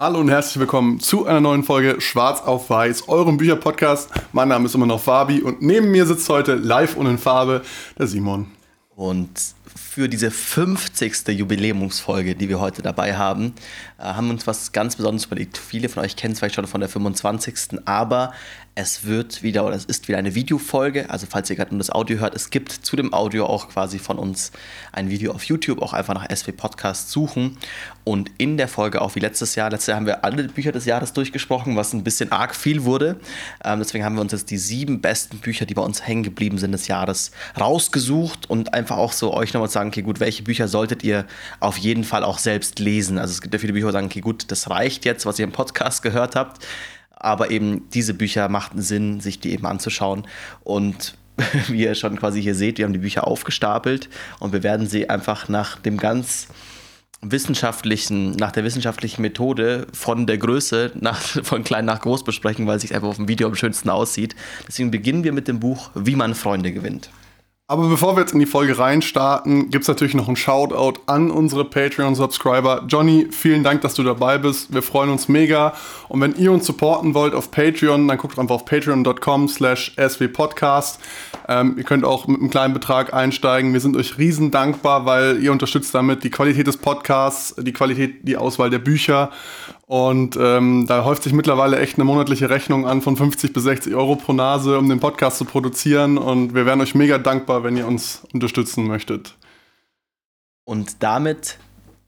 Hallo und herzlich willkommen zu einer neuen Folge Schwarz auf Weiß, eurem Bücherpodcast. Mein Name ist immer noch Fabi und neben mir sitzt heute live und in Farbe der Simon. Und für diese 50. Jubiläumsfolge, die wir heute dabei haben, äh, haben uns was ganz Besonderes überlegt. Viele von euch kennen es vielleicht schon von der 25. Aber es wird wieder oder es ist wieder eine Videofolge. Also falls ihr gerade nur das Audio hört, es gibt zu dem Audio auch quasi von uns ein Video auf YouTube, auch einfach nach SW Podcast suchen. Und in der Folge auch wie letztes Jahr, letztes Jahr haben wir alle Bücher des Jahres durchgesprochen, was ein bisschen arg viel wurde. Ähm, deswegen haben wir uns jetzt die sieben besten Bücher, die bei uns hängen geblieben sind des Jahres, rausgesucht und einfach auch so euch nochmal sagen, okay, gut, welche Bücher solltet ihr auf jeden Fall auch selbst lesen? Also es gibt ja viele Bücher, die sagen, okay, gut, das reicht jetzt, was ihr im Podcast gehört habt aber eben diese Bücher machten Sinn, sich die eben anzuschauen. Und wie ihr schon quasi hier seht, wir haben die Bücher aufgestapelt und wir werden sie einfach nach dem ganz wissenschaftlichen, nach der wissenschaftlichen Methode von der Größe nach, von klein nach groß besprechen, weil es sich einfach auf dem Video am schönsten aussieht. Deswegen beginnen wir mit dem Buch Wie man Freunde gewinnt. Aber bevor wir jetzt in die Folge reinstarten, gibt es natürlich noch einen Shoutout an unsere Patreon-Subscriber. Johnny, vielen Dank, dass du dabei bist. Wir freuen uns mega. Und wenn ihr uns supporten wollt auf Patreon, dann guckt einfach auf patreon.com slash swpodcast. Ähm, ihr könnt auch mit einem kleinen Betrag einsteigen. Wir sind euch riesen dankbar, weil ihr unterstützt damit die Qualität des Podcasts, die Qualität, die Auswahl der Bücher. Und ähm, da häuft sich mittlerweile echt eine monatliche Rechnung an von 50 bis 60 Euro pro Nase, um den Podcast zu produzieren. Und wir wären euch mega dankbar, wenn ihr uns unterstützen möchtet. Und damit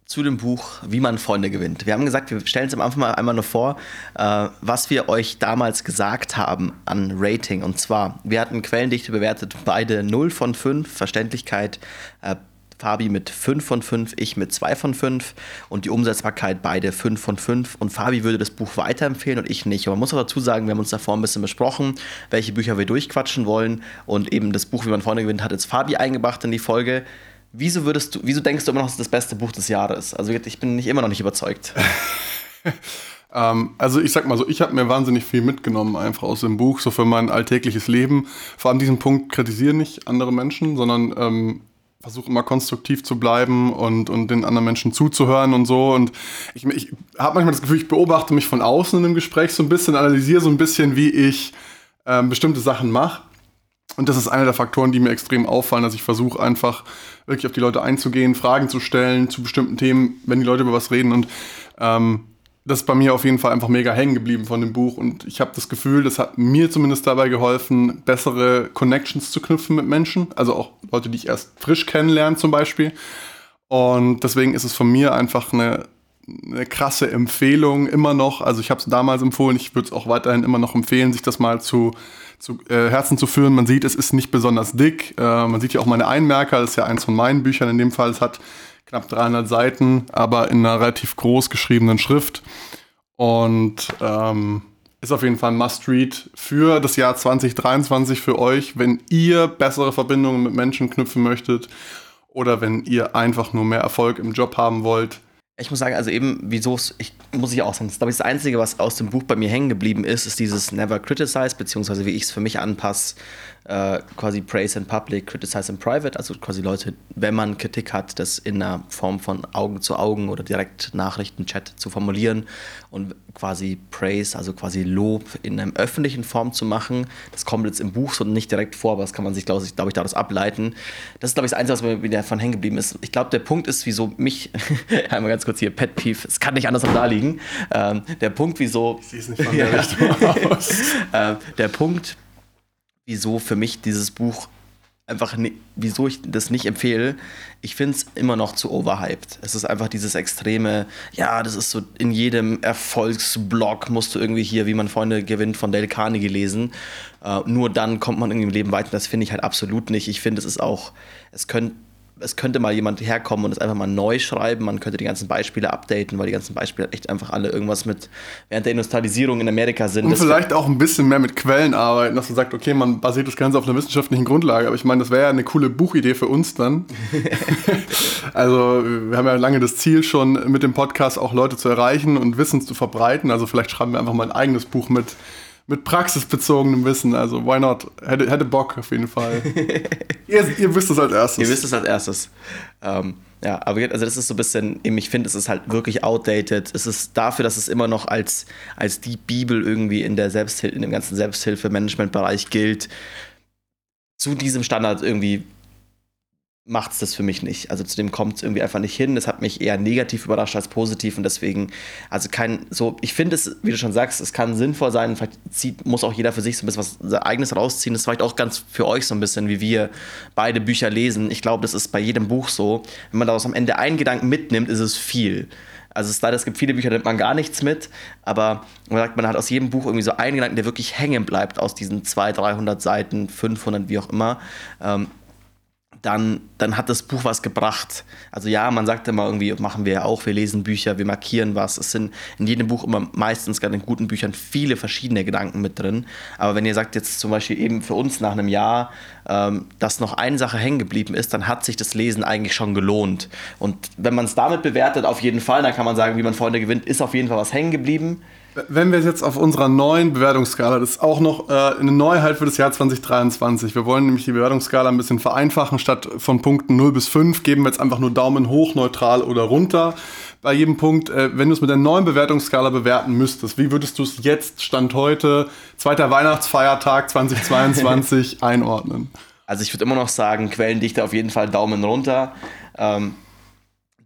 zu dem Buch Wie man Freunde gewinnt. Wir haben gesagt, wir stellen es am Anfang mal einmal nur vor, äh, was wir euch damals gesagt haben an Rating. Und zwar, wir hatten Quellendichte bewertet, beide 0 von 5, Verständlichkeit, äh, Fabi mit 5 von 5, ich mit 2 von 5 und die Umsetzbarkeit beide 5 von 5. Und Fabi würde das Buch weiterempfehlen und ich nicht. Und man muss auch dazu sagen, wir haben uns davor ein bisschen besprochen, welche Bücher wir durchquatschen wollen. Und eben das Buch, wie man Freunde gewinnt, hat jetzt Fabi eingebracht in die Folge. Wieso würdest du, wieso denkst du immer noch, dass das beste Buch des Jahres? Also ich bin nicht, immer noch nicht überzeugt. ähm, also ich sag mal so, ich habe mir wahnsinnig viel mitgenommen einfach aus dem Buch, so für mein alltägliches Leben. Vor allem diesen Punkt kritisieren nicht andere Menschen, sondern ähm, versuche immer konstruktiv zu bleiben und, und den anderen Menschen zuzuhören und so. Und ich, ich habe manchmal das Gefühl, ich beobachte mich von außen in dem Gespräch so ein bisschen, analysiere so ein bisschen, wie ich ähm, bestimmte Sachen mache. Und das ist einer der Faktoren, die mir extrem auffallen, dass ich versuche einfach wirklich auf die Leute einzugehen, Fragen zu stellen zu bestimmten Themen, wenn die Leute über was reden. Und ähm, das ist bei mir auf jeden Fall einfach mega hängen geblieben von dem Buch und ich habe das Gefühl, das hat mir zumindest dabei geholfen, bessere Connections zu knüpfen mit Menschen, also auch Leute, die ich erst frisch kennenlerne zum Beispiel. Und deswegen ist es von mir einfach eine, eine krasse Empfehlung immer noch. Also ich habe es damals empfohlen, ich würde es auch weiterhin immer noch empfehlen, sich das mal zu, zu äh, Herzen zu führen. Man sieht, es ist nicht besonders dick. Äh, man sieht ja auch meine Einmerker, das ist ja eins von meinen Büchern in dem Fall. Es hat knapp 300 Seiten, aber in einer relativ groß geschriebenen Schrift. Und ähm, ist auf jeden Fall ein Must-Read für das Jahr 2023 für euch, wenn ihr bessere Verbindungen mit Menschen knüpfen möchtet oder wenn ihr einfach nur mehr Erfolg im Job haben wollt. Ich muss sagen, also eben, wieso ich muss ich auch sagen, das glaube ich das Einzige, was aus dem Buch bei mir hängen geblieben ist, ist dieses Never Criticize, beziehungsweise wie ich es für mich anpasse, äh, quasi Praise in Public, Criticize in Private, also quasi Leute, wenn man Kritik hat, das in einer Form von Augen zu Augen oder direkt Nachrichtenchat zu formulieren und quasi Praise, also quasi Lob in einer öffentlichen Form zu machen. Das kommt jetzt im Buch so nicht direkt vor, aber das kann man sich, glaube ich, glaub ich, daraus ableiten. Das ist, glaube ich, das Einzige, was mir wieder von hängen geblieben ist. Ich glaube, der Punkt ist, wieso mich, einmal ganz kurz hier, Pet Peeve, es kann nicht anders da liegen. Ähm, der Punkt, wieso. Ich sehe es nicht von der. Richtung aus. äh, der Punkt, wieso für mich dieses Buch einfach, wieso ich das nicht empfehle, ich finde es immer noch zu overhyped. Es ist einfach dieses extreme, ja, das ist so in jedem Erfolgsblog musst du irgendwie hier, wie man Freunde gewinnt, von Dale Carnegie lesen. Uh, nur dann kommt man irgendwie im Leben weiter. Das finde ich halt absolut nicht. Ich finde, es ist auch, es könnte es könnte mal jemand herkommen und es einfach mal neu schreiben. Man könnte die ganzen Beispiele updaten, weil die ganzen Beispiele echt einfach alle irgendwas mit während der Industrialisierung in Amerika sind. Und vielleicht auch ein bisschen mehr mit Quellen arbeiten, dass man sagt, okay, man basiert das Ganze auf einer wissenschaftlichen Grundlage. Aber ich meine, das wäre ja eine coole Buchidee für uns dann. also, wir haben ja lange das Ziel schon mit dem Podcast auch Leute zu erreichen und Wissen zu verbreiten. Also, vielleicht schreiben wir einfach mal ein eigenes Buch mit mit praxisbezogenem Wissen. Also, why not? Hätte, hätte Bock auf jeden Fall. ihr, ihr wisst es als erstes. Ihr wisst es als erstes. Ähm, ja, aber also das ist so ein bisschen, ich finde, es ist halt wirklich outdated. Es ist dafür, dass es immer noch als, als die Bibel irgendwie in der Selbsthilfe, in dem ganzen Selbsthilfe-Management-Bereich gilt. Zu diesem Standard irgendwie macht es das für mich nicht. Also zu dem kommt es irgendwie einfach nicht hin. Das hat mich eher negativ überrascht als positiv und deswegen, also kein, so, ich finde es, wie du schon sagst, es kann sinnvoll sein, vielleicht zieht, muss auch jeder für sich so ein bisschen was eigenes rausziehen. Das ist vielleicht auch ganz für euch so ein bisschen, wie wir beide Bücher lesen. Ich glaube, das ist bei jedem Buch so. Wenn man daraus am Ende einen Gedanken mitnimmt, ist es viel. Also es ist leider, es gibt viele Bücher, da nimmt man gar nichts mit, aber man sagt, man hat aus jedem Buch irgendwie so einen Gedanken, der wirklich hängen bleibt aus diesen 200, 300 Seiten, 500, wie auch immer. Ähm, dann, dann hat das Buch was gebracht. Also ja, man sagt immer irgendwie, machen wir ja auch, wir lesen Bücher, wir markieren was. Es sind in jedem Buch immer meistens, gerade in guten Büchern, viele verschiedene Gedanken mit drin. Aber wenn ihr sagt jetzt zum Beispiel eben für uns nach einem Jahr, ähm, dass noch eine Sache hängen geblieben ist, dann hat sich das Lesen eigentlich schon gelohnt. Und wenn man es damit bewertet, auf jeden Fall, dann kann man sagen, wie man Freunde gewinnt, ist auf jeden Fall was hängen geblieben. Wenn wir jetzt auf unserer neuen Bewertungsskala, das ist auch noch äh, eine Neuheit für das Jahr 2023. Wir wollen nämlich die Bewertungsskala ein bisschen vereinfachen. Statt von Punkten 0 bis 5 geben wir jetzt einfach nur Daumen hoch, neutral oder runter bei jedem Punkt. Äh, wenn du es mit der neuen Bewertungsskala bewerten müsstest, wie würdest du es jetzt, Stand heute, zweiter Weihnachtsfeiertag 2022, einordnen? Also ich würde immer noch sagen, Quellendichte auf jeden Fall Daumen runter. Ähm,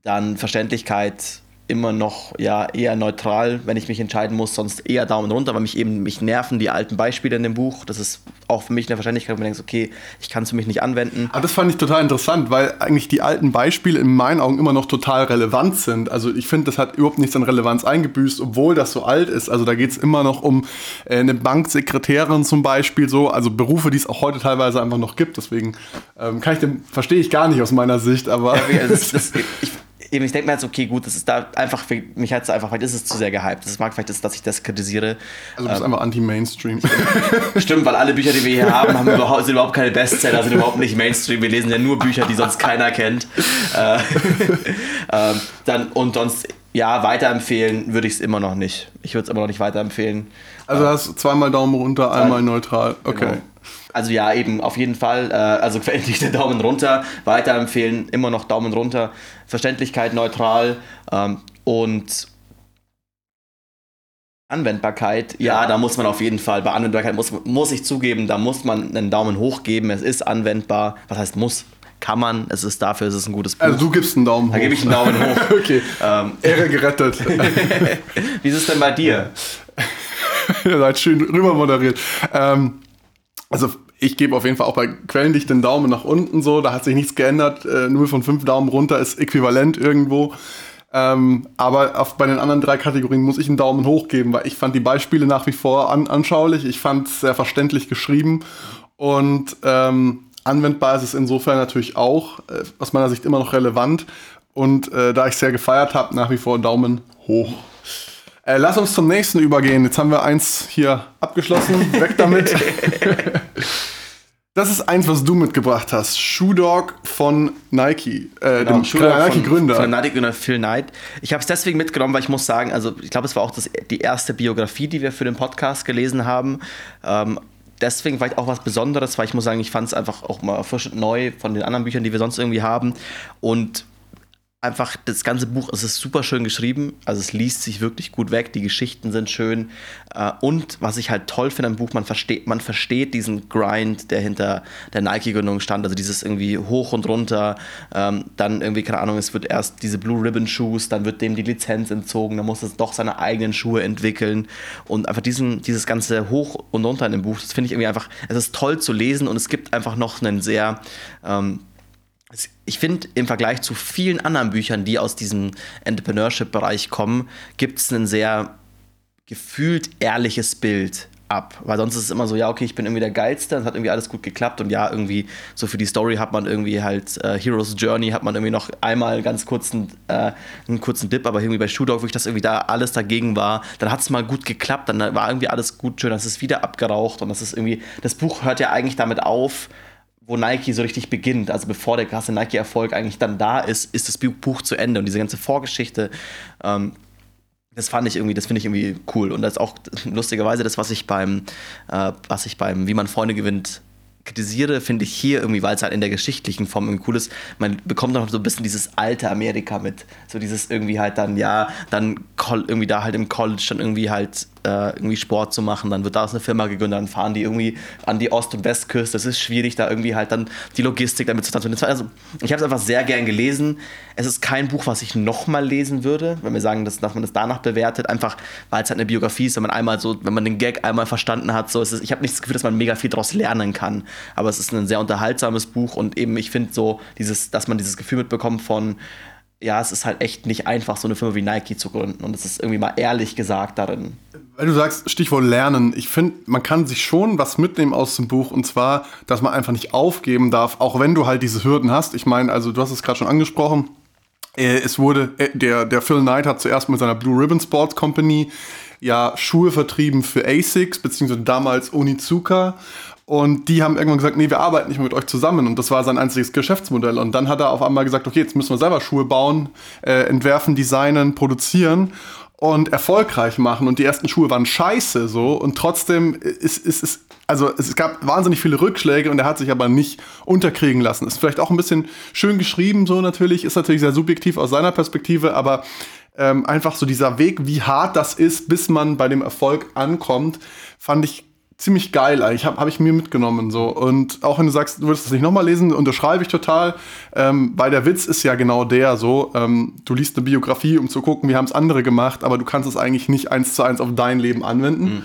dann Verständlichkeit immer noch ja eher neutral, wenn ich mich entscheiden muss, sonst eher Daumen runter, weil mich eben mich nerven die alten Beispiele in dem Buch. Das ist auch für mich eine Wahrscheinlichkeit, wo man denkt, okay, ich kann es für mich nicht anwenden. Aber das fand ich total interessant, weil eigentlich die alten Beispiele in meinen Augen immer noch total relevant sind. Also ich finde, das hat überhaupt nichts an Relevanz eingebüßt, obwohl das so alt ist. Also da geht es immer noch um äh, eine Banksekretärin zum Beispiel, so, also Berufe, die es auch heute teilweise einfach noch gibt. Deswegen ähm, kann ich den, verstehe ich gar nicht aus meiner Sicht, aber. Ja, das, das, ich, eben, ich denke mir jetzt, okay, gut, das ist da einfach, mich hat es einfach, vielleicht ist es zu sehr gehypt. Das mag vielleicht, ist, dass ich das kritisiere. Also du bist ähm, einfach anti-Mainstream. Stimmt, weil alle Bücher, die wir hier haben, haben überhaupt, sind überhaupt keine Bestseller, sind überhaupt nicht Mainstream. Wir lesen ja nur Bücher, die sonst keiner kennt. Äh, äh, dann, und sonst, ja, weiterempfehlen würde ich es immer noch nicht. Ich würde es immer noch nicht weiterempfehlen. Also hast du zweimal Daumen runter, einmal neutral. Okay. Genau. Also ja, eben auf jeden Fall. Äh, also der Daumen runter. Weiterempfehlen, immer noch Daumen runter. Verständlichkeit neutral ähm, und Anwendbarkeit, ja, ja, da muss man auf jeden Fall, bei Anwendbarkeit muss, muss ich zugeben, da muss man einen Daumen hoch geben. Es ist anwendbar. Was heißt muss? Kann man, es ist dafür, es ist ein gutes Buch. Also du gibst einen Daumen hoch. Da gebe ich einen Daumen hoch. okay. Ähm. Ehre gerettet. Wie ist es denn bei dir? Ihr seid schön rüber moderiert. Ähm, also ich gebe auf jeden Fall auch bei Quellendicht den Daumen nach unten so, da hat sich nichts geändert. Äh, 0 von 5 Daumen runter ist äquivalent irgendwo. Ähm, aber auf, bei den anderen drei Kategorien muss ich einen Daumen hoch geben, weil ich fand die Beispiele nach wie vor an, anschaulich. Ich fand es sehr verständlich geschrieben und ähm, anwendbar ist es insofern natürlich auch, äh, aus meiner Sicht immer noch relevant. Und äh, da ich sehr gefeiert habe, nach wie vor Daumen hoch. Äh, lass uns zum nächsten übergehen. Jetzt haben wir eins hier abgeschlossen. Weg damit. Das ist eins, was du mitgebracht hast. Shoe Dog von Nike, äh, genau, dem Nike-Gründer. Von, von Nike-Gründer Phil Knight. Ich habe es deswegen mitgenommen, weil ich muss sagen, also ich glaube, es war auch das, die erste Biografie, die wir für den Podcast gelesen haben. Ähm, deswegen vielleicht auch was Besonderes, weil ich muss sagen, ich fand es einfach auch mal erfrischend neu von den anderen Büchern, die wir sonst irgendwie haben. Und einfach das ganze Buch, es ist super schön geschrieben, also es liest sich wirklich gut weg, die Geschichten sind schön. Äh, und was ich halt toll finde am Buch, man versteht, man versteht diesen Grind, der hinter der Nike-Gründung stand, also dieses irgendwie hoch und runter, ähm, dann irgendwie, keine Ahnung, es wird erst diese Blue Ribbon Shoes, dann wird dem die Lizenz entzogen, dann muss es doch seine eigenen Schuhe entwickeln. Und einfach diesen, dieses ganze hoch und runter in dem Buch, das finde ich irgendwie einfach, es ist toll zu lesen und es gibt einfach noch einen sehr ähm, ich finde, im Vergleich zu vielen anderen Büchern, die aus diesem Entrepreneurship-Bereich kommen, gibt es ein sehr gefühlt ehrliches Bild ab. Weil sonst ist es immer so, ja, okay, ich bin irgendwie der Geilste, es hat irgendwie alles gut geklappt und ja, irgendwie so für die Story hat man irgendwie halt äh, Heroes Journey, hat man irgendwie noch einmal ganz kurzen, äh, einen kurzen Dip, aber irgendwie bei Shoe wo ich das irgendwie da alles dagegen war, dann hat es mal gut geklappt, dann war irgendwie alles gut schön, dann ist es wieder abgeraucht und das ist irgendwie, das Buch hört ja eigentlich damit auf, wo Nike so richtig beginnt, also bevor der krasse Nike-Erfolg eigentlich dann da ist, ist das Buch zu Ende und diese ganze Vorgeschichte. Ähm, Das fand ich irgendwie, das finde ich irgendwie cool. Und das ist auch lustigerweise das, was ich beim, äh, was ich beim Wie man Freunde gewinnt kritisiere, finde ich hier irgendwie, weil es halt in der geschichtlichen Form irgendwie cool ist, man bekommt noch so ein bisschen dieses alte Amerika mit. So dieses irgendwie halt dann, ja, dann irgendwie da halt im College dann irgendwie halt äh, irgendwie Sport zu machen, dann wird da eine Firma gegründet, dann fahren die irgendwie an die Ost- und Westküste. Es ist schwierig, da irgendwie halt dann die Logistik damit zu transformieren. Also, ich habe es einfach sehr gern gelesen. Es ist kein Buch, was ich nochmal lesen würde, wenn wir sagen, dass, dass man das danach bewertet, einfach weil es halt eine Biografie ist, wenn man einmal so, wenn man den Gag einmal verstanden hat, so ist es, ich habe nicht das Gefühl, dass man mega viel daraus lernen kann. Aber es ist ein sehr unterhaltsames Buch und eben, ich finde so, dieses, dass man dieses Gefühl mitbekommt von, ja, es ist halt echt nicht einfach, so eine Firma wie Nike zu gründen. Und es ist irgendwie mal ehrlich gesagt darin. Weil du sagst, Stichwort Lernen. Ich finde, man kann sich schon was mitnehmen aus dem Buch. Und zwar, dass man einfach nicht aufgeben darf, auch wenn du halt diese Hürden hast. Ich meine, also du hast es gerade schon angesprochen. Äh, es wurde, äh, der, der Phil Knight hat zuerst mit seiner Blue Ribbon Sports Company ja Schuhe vertrieben für ASICS, beziehungsweise damals Onizuka. Und die haben irgendwann gesagt, nee, wir arbeiten nicht mehr mit euch zusammen. Und das war sein einziges Geschäftsmodell. Und dann hat er auf einmal gesagt, okay, jetzt müssen wir selber Schuhe bauen, äh, entwerfen, designen, produzieren und erfolgreich machen. Und die ersten Schuhe waren scheiße so. Und trotzdem ist es, also es gab wahnsinnig viele Rückschläge und er hat sich aber nicht unterkriegen lassen. Ist vielleicht auch ein bisschen schön geschrieben, so natürlich, ist natürlich sehr subjektiv aus seiner Perspektive, aber ähm, einfach so dieser Weg, wie hart das ist, bis man bei dem Erfolg ankommt, fand ich ziemlich geil eigentlich, habe hab ich mir mitgenommen so und auch wenn du sagst, du würdest das nicht nochmal lesen, unterschreibe ich total, ähm, weil der Witz ist ja genau der so, ähm, du liest eine Biografie, um zu gucken, wie haben es andere gemacht, aber du kannst es eigentlich nicht eins zu eins auf dein Leben anwenden. Mhm.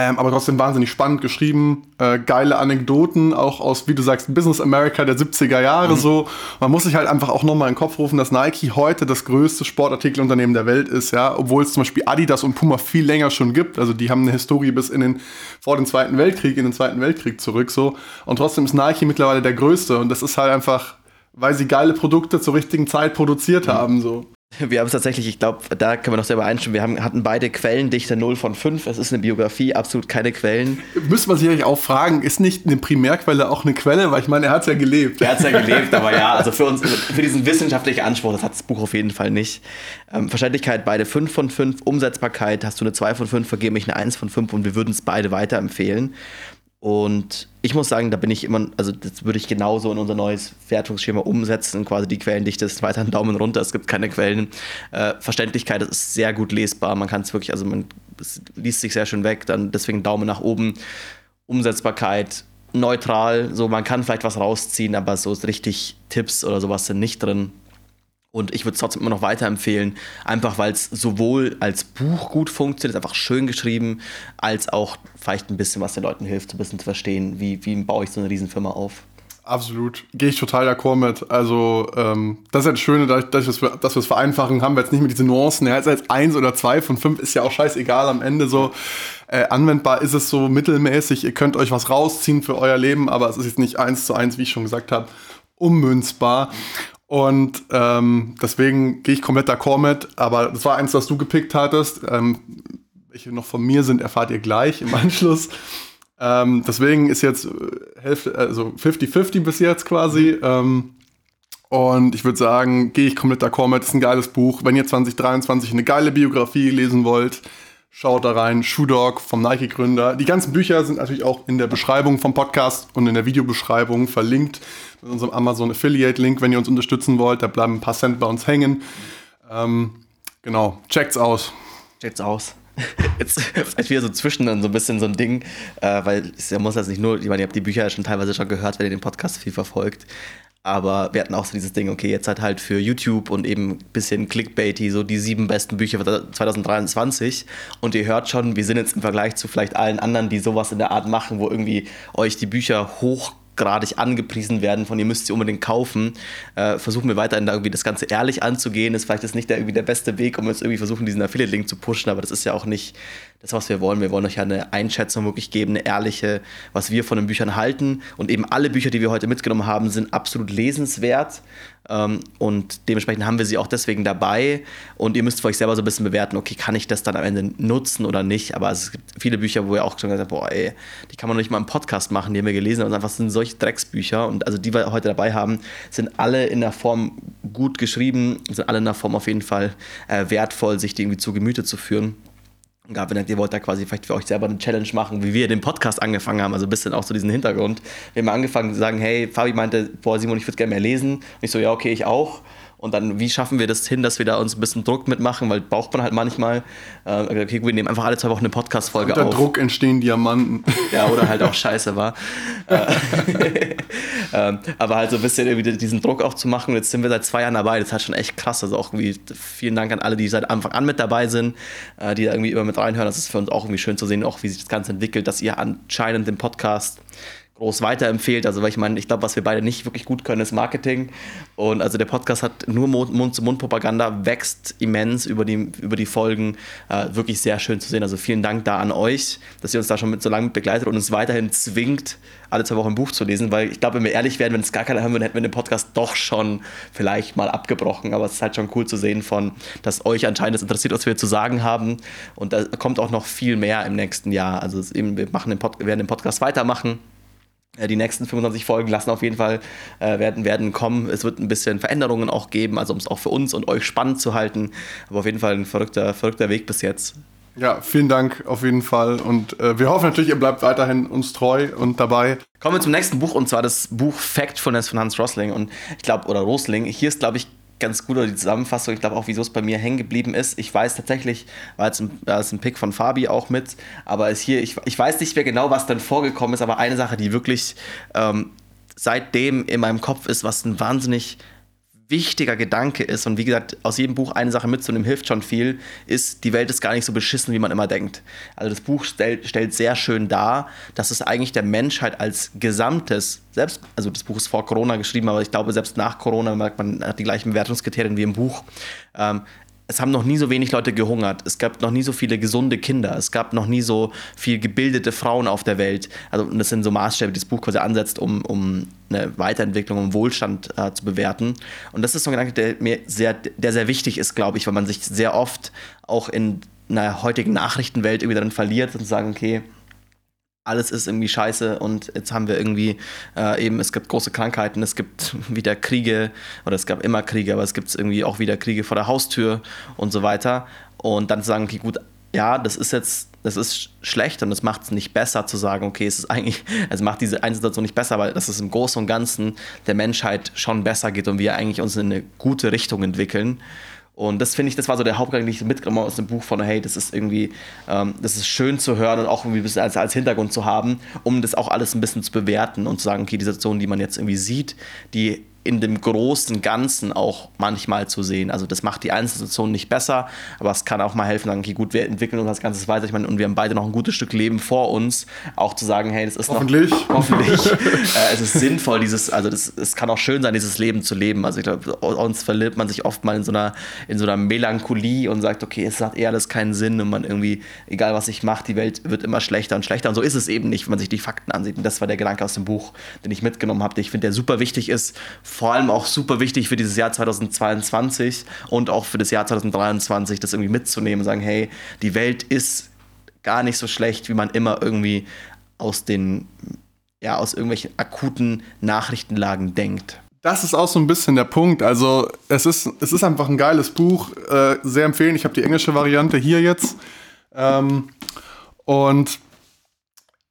Ähm, aber trotzdem wahnsinnig spannend geschrieben, äh, geile Anekdoten, auch aus, wie du sagst, Business America der 70er Jahre mhm. so. Man muss sich halt einfach auch nochmal in den Kopf rufen, dass Nike heute das größte Sportartikelunternehmen der Welt ist, ja, obwohl es zum Beispiel Adidas und Puma viel länger schon gibt. Also die haben eine Historie bis in den, vor dem Zweiten Weltkrieg, in den Zweiten Weltkrieg zurück so. Und trotzdem ist Nike mittlerweile der größte und das ist halt einfach, weil sie geile Produkte zur richtigen Zeit produziert mhm. haben so. Wir haben es tatsächlich, ich glaube, da können wir noch selber einstimmen. Wir haben, hatten beide Quellendichte 0 von 5. Es ist eine Biografie, absolut keine Quellen. Müsste man sich eigentlich auch fragen, ist nicht eine Primärquelle auch eine Quelle? Weil ich meine, er hat es ja gelebt. Er hat es ja gelebt, aber ja, also für uns, für diesen wissenschaftlichen Anspruch, das hat das Buch auf jeden Fall nicht. Ähm, Verständlichkeit beide 5 von 5. Umsetzbarkeit hast du eine 2 von 5, vergebe ich eine 1 von 5 und wir würden es beide weiterempfehlen. Und ich muss sagen, da bin ich immer, also das würde ich genauso in unser neues Wertungsschema umsetzen. Quasi die Quellendichte ist weiter ein Daumen runter, es gibt keine Quellen. Äh, Verständlichkeit ist sehr gut lesbar, man kann es wirklich, also man liest sich sehr schön weg, dann deswegen Daumen nach oben. Umsetzbarkeit neutral, so man kann vielleicht was rausziehen, aber so richtig Tipps oder sowas sind nicht drin. Und ich würde es trotzdem immer noch weiterempfehlen, einfach weil es sowohl als Buch gut funktioniert, einfach schön geschrieben, als auch vielleicht ein bisschen was den Leuten hilft, ein bisschen zu verstehen, wie, wie baue ich so eine Riesenfirma auf. Absolut, gehe ich total d'accord mit. Also, ähm, das ist ja das Schöne, dass, dass wir es vereinfachen, haben wir jetzt nicht mehr diese Nuancen. Ja, jetzt als eins oder zwei von fünf ist ja auch scheißegal am Ende so. Äh, anwendbar ist es so mittelmäßig. Ihr könnt euch was rausziehen für euer Leben, aber es ist jetzt nicht eins zu eins, wie ich schon gesagt habe, ummünzbar. Und ähm, deswegen gehe ich komplett d'accord mit. Aber das war eins, was du gepickt hattest. Ähm, welche noch von mir sind, erfahrt ihr gleich im Anschluss. ähm, deswegen ist jetzt äh, Hälfte, also 50-50 bis jetzt quasi. Ähm, und ich würde sagen, gehe ich komplett d'accord mit. Ist ein geiles Buch. Wenn ihr 2023 eine geile Biografie lesen wollt, Schaut da rein, Shoe Dog vom Nike-Gründer. Die ganzen Bücher sind natürlich auch in der Beschreibung vom Podcast und in der Videobeschreibung verlinkt mit unserem Amazon Affiliate-Link, wenn ihr uns unterstützen wollt. Da bleiben ein paar Cent bei uns hängen. Ähm, genau, checkt's aus. Checkt's aus. Jetzt vielleicht wieder so zwischen dann so ein bisschen so ein Ding, äh, weil es muss jetzt nicht nur, ich meine, ihr habt die Bücher ja schon teilweise schon gehört, wenn ihr den Podcast viel verfolgt. Aber wir hatten auch so dieses Ding, okay, jetzt halt halt für YouTube und eben ein bisschen Clickbaity, so die sieben besten Bücher für 2023. Und ihr hört schon, wir sind jetzt im Vergleich zu vielleicht allen anderen, die sowas in der Art machen, wo irgendwie euch die Bücher hoch hochgradig angepriesen werden, von ihr müsst sie unbedingt kaufen. Äh, versuchen wir weiterhin da irgendwie das Ganze ehrlich anzugehen. Ist vielleicht das nicht der, irgendwie der beste Weg, um jetzt irgendwie versuchen, diesen Affiliate-Link zu pushen, aber das ist ja auch nicht das, was wir wollen. Wir wollen euch ja eine Einschätzung wirklich geben, eine ehrliche, was wir von den Büchern halten. Und eben alle Bücher, die wir heute mitgenommen haben, sind absolut lesenswert. Ähm, und dementsprechend haben wir sie auch deswegen dabei. Und ihr müsst für euch selber so ein bisschen bewerten, okay, kann ich das dann am Ende nutzen oder nicht? Aber es gibt viele Bücher, wo ihr auch schon gesagt habt, boah, ey, die kann man nicht mal im Podcast machen, die haben wir gelesen. Und einfach sind solche Drecksbücher. Und also die wir heute dabei haben, sind alle in der Form gut geschrieben, sind alle in der Form auf jeden Fall äh, wertvoll, sich die irgendwie zu Gemüte zu führen. Gavin, ihr wollt da quasi vielleicht für euch selber eine Challenge machen, wie wir den Podcast angefangen haben, also ein bisschen auch so diesen Hintergrund. Wir haben angefangen zu sagen, hey, Fabi meinte, boah, Simon, ich würde gerne mehr lesen. Und ich so, ja, okay, ich auch. Und dann, wie schaffen wir das hin, dass wir da uns ein bisschen Druck mitmachen, weil braucht man halt manchmal. Äh, okay, wir nehmen einfach alle zwei Wochen eine Podcast-Folge auf. Unter Druck entstehen Diamanten. Ja, oder halt auch Scheiße war. Äh, ähm, aber halt so ein bisschen irgendwie diesen Druck auch zu machen. Jetzt sind wir seit zwei Jahren dabei. Das ist halt schon echt krass. Also auch irgendwie vielen Dank an alle, die seit Anfang an mit dabei sind, äh, die da irgendwie immer mit reinhören. Das ist für uns auch irgendwie schön zu sehen, auch wie sich das Ganze entwickelt, dass ihr anscheinend den Podcast groß weiterempfehlt. Also, weil ich meine, ich glaube, was wir beide nicht wirklich gut können, ist Marketing. Und also der Podcast hat nur Mund-zu-Mund-Propaganda, wächst immens über die, über die Folgen. Äh, wirklich sehr schön zu sehen. Also vielen Dank da an euch, dass ihr uns da schon mit so lange begleitet und uns weiterhin zwingt, alle zwei Wochen ein Buch zu lesen. Weil ich glaube, wenn wir ehrlich wären, wenn es gar keiner hören würde, hätten wir den Podcast doch schon vielleicht mal abgebrochen. Aber es ist halt schon cool zu sehen, von, dass euch anscheinend das interessiert, was wir zu sagen haben. Und da kommt auch noch viel mehr im nächsten Jahr. Also eben, wir, machen den Pod wir werden den Podcast weitermachen. Äh, die nächsten 25 Folgen lassen auf jeden Fall äh, werden, werden kommen. Es wird ein bisschen Veränderungen auch geben, also um es auch für uns und euch spannend zu halten. Aber auf jeden Fall ein verrückter, verrückter Weg bis jetzt. Ja, vielen Dank auf jeden Fall. Und äh, wir hoffen natürlich, ihr bleibt weiterhin uns treu und dabei. Kommen wir zum nächsten Buch und zwar das Buch Factfulness von Hans Rosling. Und ich glaube, oder Rosling. Hier ist, glaube ich, ganz gut, die Zusammenfassung, ich glaube auch, wieso es bei mir hängen geblieben ist. Ich weiß tatsächlich, war jetzt ein, da ist ein Pick von Fabi auch mit, aber ist hier, ich, ich weiß nicht mehr genau, was dann vorgekommen ist, aber eine Sache, die wirklich ähm, seitdem in meinem Kopf ist, was ein wahnsinnig wichtiger Gedanke ist, und wie gesagt, aus jedem Buch eine Sache mitzunehmen hilft schon viel, ist, die Welt ist gar nicht so beschissen, wie man immer denkt. Also das Buch stellt, stellt sehr schön dar, dass es eigentlich der Menschheit als Gesamtes, selbst, also das Buch ist vor Corona geschrieben, aber ich glaube, selbst nach Corona merkt man hat die gleichen Bewertungskriterien wie im Buch. Ähm, es haben noch nie so wenig Leute gehungert. Es gab noch nie so viele gesunde Kinder. Es gab noch nie so viel gebildete Frauen auf der Welt. Also, das sind so Maßstäbe, die das Buch quasi ansetzt, um, um eine Weiterentwicklung, um Wohlstand äh, zu bewerten. Und das ist so ein Gedanke, der mir sehr, der sehr wichtig ist, glaube ich, weil man sich sehr oft auch in einer heutigen Nachrichtenwelt irgendwie darin verliert und sagen, okay, alles ist irgendwie scheiße und jetzt haben wir irgendwie äh, eben, es gibt große Krankheiten, es gibt wieder Kriege oder es gab immer Kriege, aber es gibt irgendwie auch wieder Kriege vor der Haustür und so weiter. Und dann zu sagen, okay, gut, ja, das ist jetzt, das ist schlecht und das macht es nicht besser zu sagen, okay, es ist eigentlich, es macht diese eine Situation nicht besser, weil das ist im Großen und Ganzen der Menschheit schon besser geht und wir eigentlich uns in eine gute Richtung entwickeln. Und das finde ich, das war so der Hauptgang, den ich mitgenommen aus dem Buch von, hey, das ist irgendwie, ähm, das ist schön zu hören und auch irgendwie ein bisschen als, als Hintergrund zu haben, um das auch alles ein bisschen zu bewerten und zu sagen, okay, die Situation, die man jetzt irgendwie sieht, die in dem großen Ganzen auch manchmal zu sehen. Also das macht die Einzelsituation nicht besser, aber es kann auch mal helfen, sagen, okay, gut, wir entwickeln uns das Ganze weiter. Ich meine, und wir haben beide noch ein gutes Stück Leben vor uns, auch zu sagen, hey, das ist hoffentlich. noch hoffentlich. äh, es ist sinnvoll, dieses, also das, es kann auch schön sein, dieses Leben zu leben. Also ich glaube, uns verliert man sich oft mal in so einer, in so einer Melancholie und sagt, okay, es hat eher alles keinen Sinn und man irgendwie, egal was ich mache, die Welt wird immer schlechter und schlechter. Und so ist es eben nicht, wenn man sich die Fakten ansieht. Und das war der Gedanke aus dem Buch, den ich mitgenommen habe, den ich finde, der super wichtig ist vor allem auch super wichtig für dieses Jahr 2022 und auch für das Jahr 2023, das irgendwie mitzunehmen sagen, hey, die Welt ist gar nicht so schlecht, wie man immer irgendwie aus den, ja, aus irgendwelchen akuten Nachrichtenlagen denkt. Das ist auch so ein bisschen der Punkt. Also es ist, es ist einfach ein geiles Buch, äh, sehr empfehlen. Ich habe die englische Variante hier jetzt. Ähm, und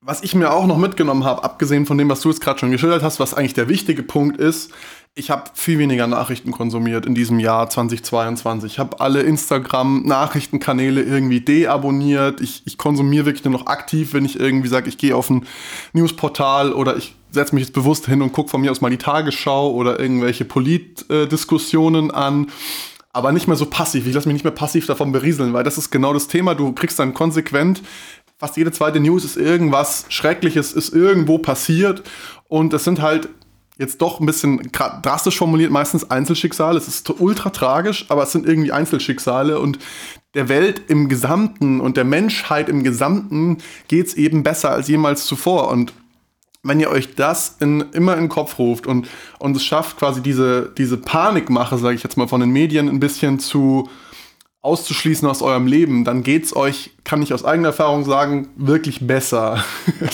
was ich mir auch noch mitgenommen habe, abgesehen von dem, was du jetzt gerade schon geschildert hast, was eigentlich der wichtige Punkt ist, ich habe viel weniger Nachrichten konsumiert in diesem Jahr 2022. Ich habe alle Instagram-Nachrichtenkanäle irgendwie deabonniert. Ich, ich konsumiere wirklich nur noch aktiv, wenn ich irgendwie sage, ich gehe auf ein Newsportal oder ich setze mich jetzt bewusst hin und gucke von mir aus mal die Tagesschau oder irgendwelche Politdiskussionen an. Aber nicht mehr so passiv. Ich lasse mich nicht mehr passiv davon berieseln, weil das ist genau das Thema. Du kriegst dann konsequent fast jede zweite News ist irgendwas Schreckliches, ist irgendwo passiert. Und es sind halt jetzt doch ein bisschen drastisch formuliert, meistens Einzelschicksale. Es ist ultra tragisch, aber es sind irgendwie Einzelschicksale und der Welt im Gesamten und der Menschheit im Gesamten geht es eben besser als jemals zuvor. Und wenn ihr euch das in, immer in den Kopf ruft und, und es schafft, quasi diese, diese Panikmache, sage ich jetzt mal, von den Medien ein bisschen zu auszuschließen aus eurem Leben, dann geht es euch, kann ich aus eigener Erfahrung sagen, wirklich besser.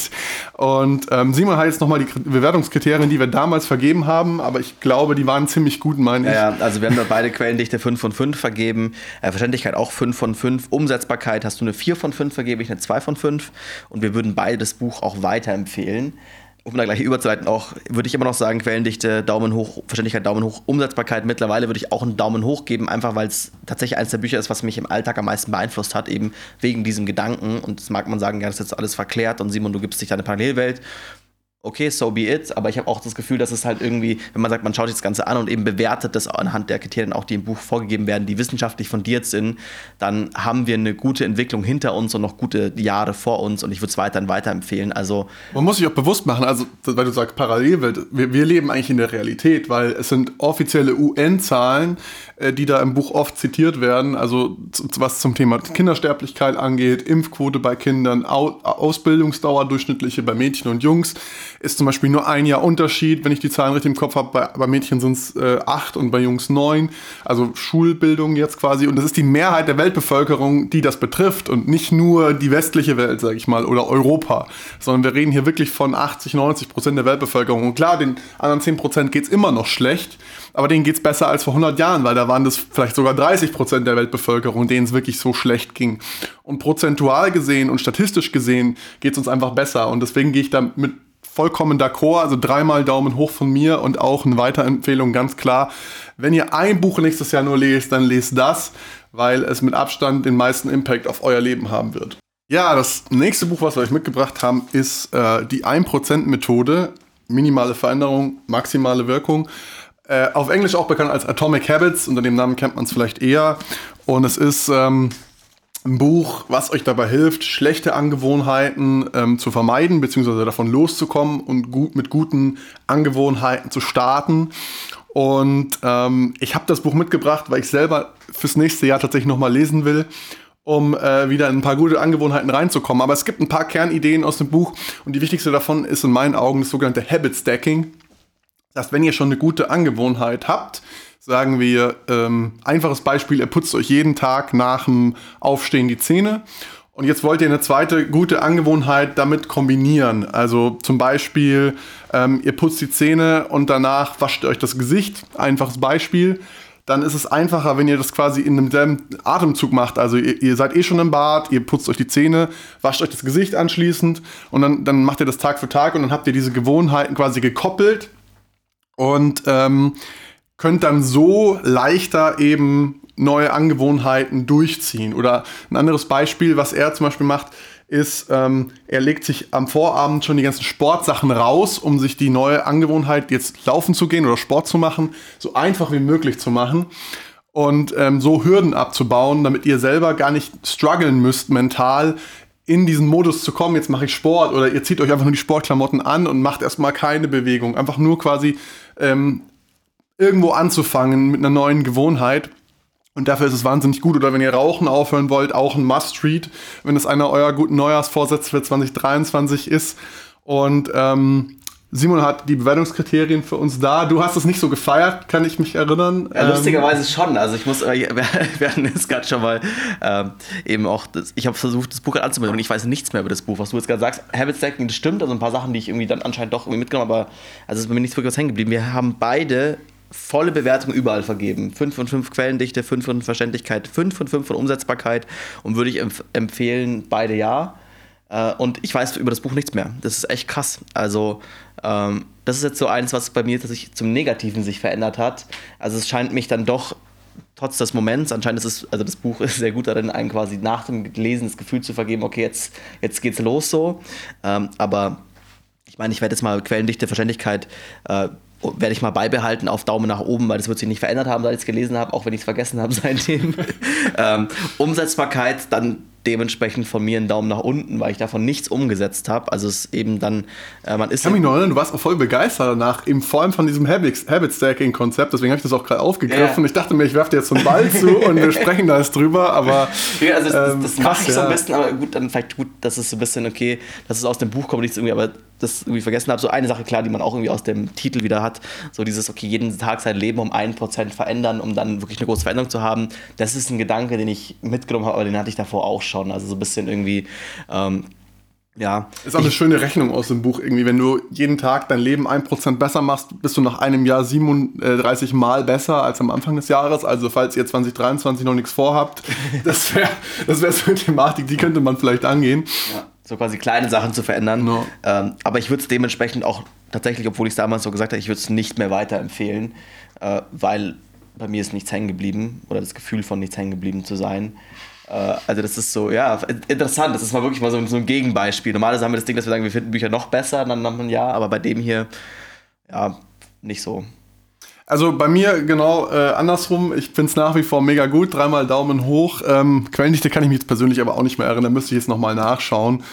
und ähm, Simon hat jetzt nochmal die Bewertungskriterien, die wir damals vergeben haben, aber ich glaube, die waren ziemlich gut, meine ich. Ja, also wir haben da beide Quellendichte 5 von 5 vergeben, äh, Verständlichkeit auch 5 von 5, Umsetzbarkeit hast du eine 4 von 5 vergeben, ich eine 2 von 5 und wir würden beide das Buch auch weiterempfehlen um da gleich überzuleiten, auch würde ich immer noch sagen, Quellendichte, Daumen hoch, Verständlichkeit, Daumen hoch, Umsetzbarkeit. Mittlerweile würde ich auch einen Daumen hoch geben, einfach weil es tatsächlich eines der Bücher ist, was mich im Alltag am meisten beeinflusst hat, eben wegen diesem Gedanken. Und das mag man sagen, ja, das ist jetzt alles verklärt und Simon, du gibst dich deine Parallelwelt okay, so be it, aber ich habe auch das Gefühl, dass es halt irgendwie, wenn man sagt, man schaut sich das Ganze an und eben bewertet das anhand der Kriterien, auch die im Buch vorgegeben werden, die wissenschaftlich fundiert sind, dann haben wir eine gute Entwicklung hinter uns und noch gute Jahre vor uns und ich würde es weiterhin weiterempfehlen. Also man muss sich auch bewusst machen, also weil du sagst Parallelwelt, wir, wir leben eigentlich in der Realität, weil es sind offizielle UN-Zahlen, die da im Buch oft zitiert werden, also was zum Thema Kindersterblichkeit angeht, Impfquote bei Kindern, Ausbildungsdauer durchschnittliche bei Mädchen und Jungs ist zum Beispiel nur ein Jahr Unterschied, wenn ich die Zahlen richtig im Kopf habe. Bei, bei Mädchen sind es äh, acht und bei Jungs neun. Also Schulbildung jetzt quasi. Und das ist die Mehrheit der Weltbevölkerung, die das betrifft und nicht nur die westliche Welt, sage ich mal, oder Europa, sondern wir reden hier wirklich von 80, 90 Prozent der Weltbevölkerung. Und klar, den anderen 10 Prozent geht es immer noch schlecht, aber denen geht es besser als vor 100 Jahren, weil da waren das vielleicht sogar 30 Prozent der Weltbevölkerung, denen es wirklich so schlecht ging. Und prozentual gesehen und statistisch gesehen geht es uns einfach besser. Und deswegen gehe ich da mit vollkommen d'accord. Also dreimal Daumen hoch von mir und auch eine Weiterempfehlung ganz klar. Wenn ihr ein Buch nächstes Jahr nur lest, dann lest das, weil es mit Abstand den meisten Impact auf euer Leben haben wird. Ja, das nächste Buch, was wir euch mitgebracht haben, ist äh, die 1%-Methode. Minimale Veränderung, maximale Wirkung. Äh, auf Englisch auch bekannt als Atomic Habits. Unter dem Namen kennt man es vielleicht eher. Und es ist ähm, ein Buch, was euch dabei hilft, schlechte Angewohnheiten ähm, zu vermeiden, beziehungsweise davon loszukommen und gut mit guten Angewohnheiten zu starten. Und ähm, ich habe das Buch mitgebracht, weil ich selber fürs nächste Jahr tatsächlich nochmal lesen will, um äh, wieder in ein paar gute Angewohnheiten reinzukommen. Aber es gibt ein paar Kernideen aus dem Buch und die wichtigste davon ist in meinen Augen das sogenannte Habit Stacking. Das heißt, wenn ihr schon eine gute Angewohnheit habt, sagen wir, ähm, einfaches Beispiel, ihr putzt euch jeden Tag nach dem Aufstehen die Zähne. Und jetzt wollt ihr eine zweite gute Angewohnheit damit kombinieren. Also zum Beispiel, ähm, ihr putzt die Zähne und danach wascht ihr euch das Gesicht. Einfaches Beispiel. Dann ist es einfacher, wenn ihr das quasi in einem Atemzug macht. Also ihr, ihr, seid eh schon im Bad, ihr putzt euch die Zähne, wascht euch das Gesicht anschließend und dann, dann macht ihr das Tag für Tag und dann habt ihr diese Gewohnheiten quasi gekoppelt. Und ähm, könnt dann so leichter eben neue Angewohnheiten durchziehen. Oder ein anderes Beispiel, was er zum Beispiel macht, ist, ähm, er legt sich am Vorabend schon die ganzen Sportsachen raus, um sich die neue Angewohnheit, jetzt laufen zu gehen oder Sport zu machen, so einfach wie möglich zu machen. Und ähm, so Hürden abzubauen, damit ihr selber gar nicht strugglen müsst, mental in diesen Modus zu kommen, jetzt mache ich Sport oder ihr zieht euch einfach nur die Sportklamotten an und macht erstmal keine Bewegung. Einfach nur quasi ähm, irgendwo anzufangen mit einer neuen Gewohnheit. Und dafür ist es wahnsinnig gut. Oder wenn ihr Rauchen aufhören wollt, auch ein Must-Read, wenn es einer eurer guten Neujahrsvorsätze für 2023 ist. Und ähm, Simon hat die Bewertungskriterien für uns da. Du hast es nicht so gefeiert, kann ich mich erinnern. Ja, lustigerweise ähm, schon. Also ich muss, wir hatten jetzt gerade schon mal ähm, eben auch, das, ich habe versucht, das Buch anzumelden und ich weiß nichts mehr über das Buch. Was du jetzt gerade sagst, Habit Stacking, das stimmt. Also ein paar Sachen, die ich irgendwie dann anscheinend doch irgendwie mitgenommen habe, aber also ist bei mir nichts wirklich was hängen geblieben. Wir haben beide volle Bewertung überall vergeben. 5 von 5 Quellendichte, 5 von Verständlichkeit, 5 von 5 von Umsetzbarkeit und würde ich empf empfehlen, beide ja. Äh, und ich weiß über das Buch nichts mehr. Das ist echt krass. Also, ähm, das ist jetzt so eins, was bei mir tatsächlich zum Negativen sich verändert hat. Also, es scheint mich dann doch trotz des Moments, anscheinend ist es, also das Buch ist sehr gut darin, einen quasi nach dem Lesen das Gefühl zu vergeben, okay, jetzt, jetzt geht's los so. Ähm, aber ich meine, ich werde jetzt mal Quellendichte, Verständlichkeit äh, werde ich mal beibehalten auf Daumen nach oben, weil das wird sich nicht verändert haben, seit ich es gelesen habe, auch wenn ich es vergessen habe seitdem. ähm, Umsetzbarkeit, dann dementsprechend von mir einen Daumen nach unten, weil ich davon nichts umgesetzt habe. Also es ist eben dann, äh, man ist. Ich kann mich noch erinnern, du warst auch voll begeistert danach, eben vor allem von diesem Habit-Stacking-Konzept, deswegen habe ich das auch gerade aufgegriffen. Ja. Ich dachte mir, ich werfe dir jetzt so einen Ball zu und wir sprechen da jetzt drüber, aber. Ja, also das, ähm, das mache ich so ein bisschen, aber gut, dann vielleicht gut, dass es so ein bisschen, okay, dass es aus dem Buch kommt, nichts irgendwie, aber das irgendwie vergessen habe. So eine Sache, klar, die man auch irgendwie aus dem Titel wieder hat, so dieses, okay, jeden Tag sein Leben um ein Prozent verändern, um dann wirklich eine große Veränderung zu haben. Das ist ein Gedanke, den ich mitgenommen habe, aber den hatte ich davor auch schon. Also so ein bisschen irgendwie. Ähm, ja. Ist auch eine schöne Rechnung aus dem Buch irgendwie. Wenn du jeden Tag dein Leben ein Prozent besser machst, bist du nach einem Jahr 37 Mal besser als am Anfang des Jahres. Also falls ihr 2023 noch nichts vorhabt, das wäre das wär so eine Thematik, die könnte man vielleicht angehen. Ja, so quasi kleine Sachen zu verändern. No. Ähm, aber ich würde es dementsprechend auch tatsächlich, obwohl ich es damals so gesagt habe, ich würde es nicht mehr weiterempfehlen, äh, weil bei mir ist nichts hängen geblieben oder das Gefühl von nichts hängen geblieben zu sein. Äh, also das ist so, ja, interessant. Das ist mal wirklich mal so, so ein Gegenbeispiel. Normalerweise haben wir das Ding, dass wir sagen, wir finden Bücher noch besser dann nach einem Jahr, aber bei dem hier, ja, nicht so. Also bei mir genau äh, andersrum. Ich finde es nach wie vor mega gut. Dreimal Daumen hoch. Ähm, Quellendichte kann ich mich jetzt persönlich aber auch nicht mehr erinnern. Müsste ich jetzt nochmal nachschauen.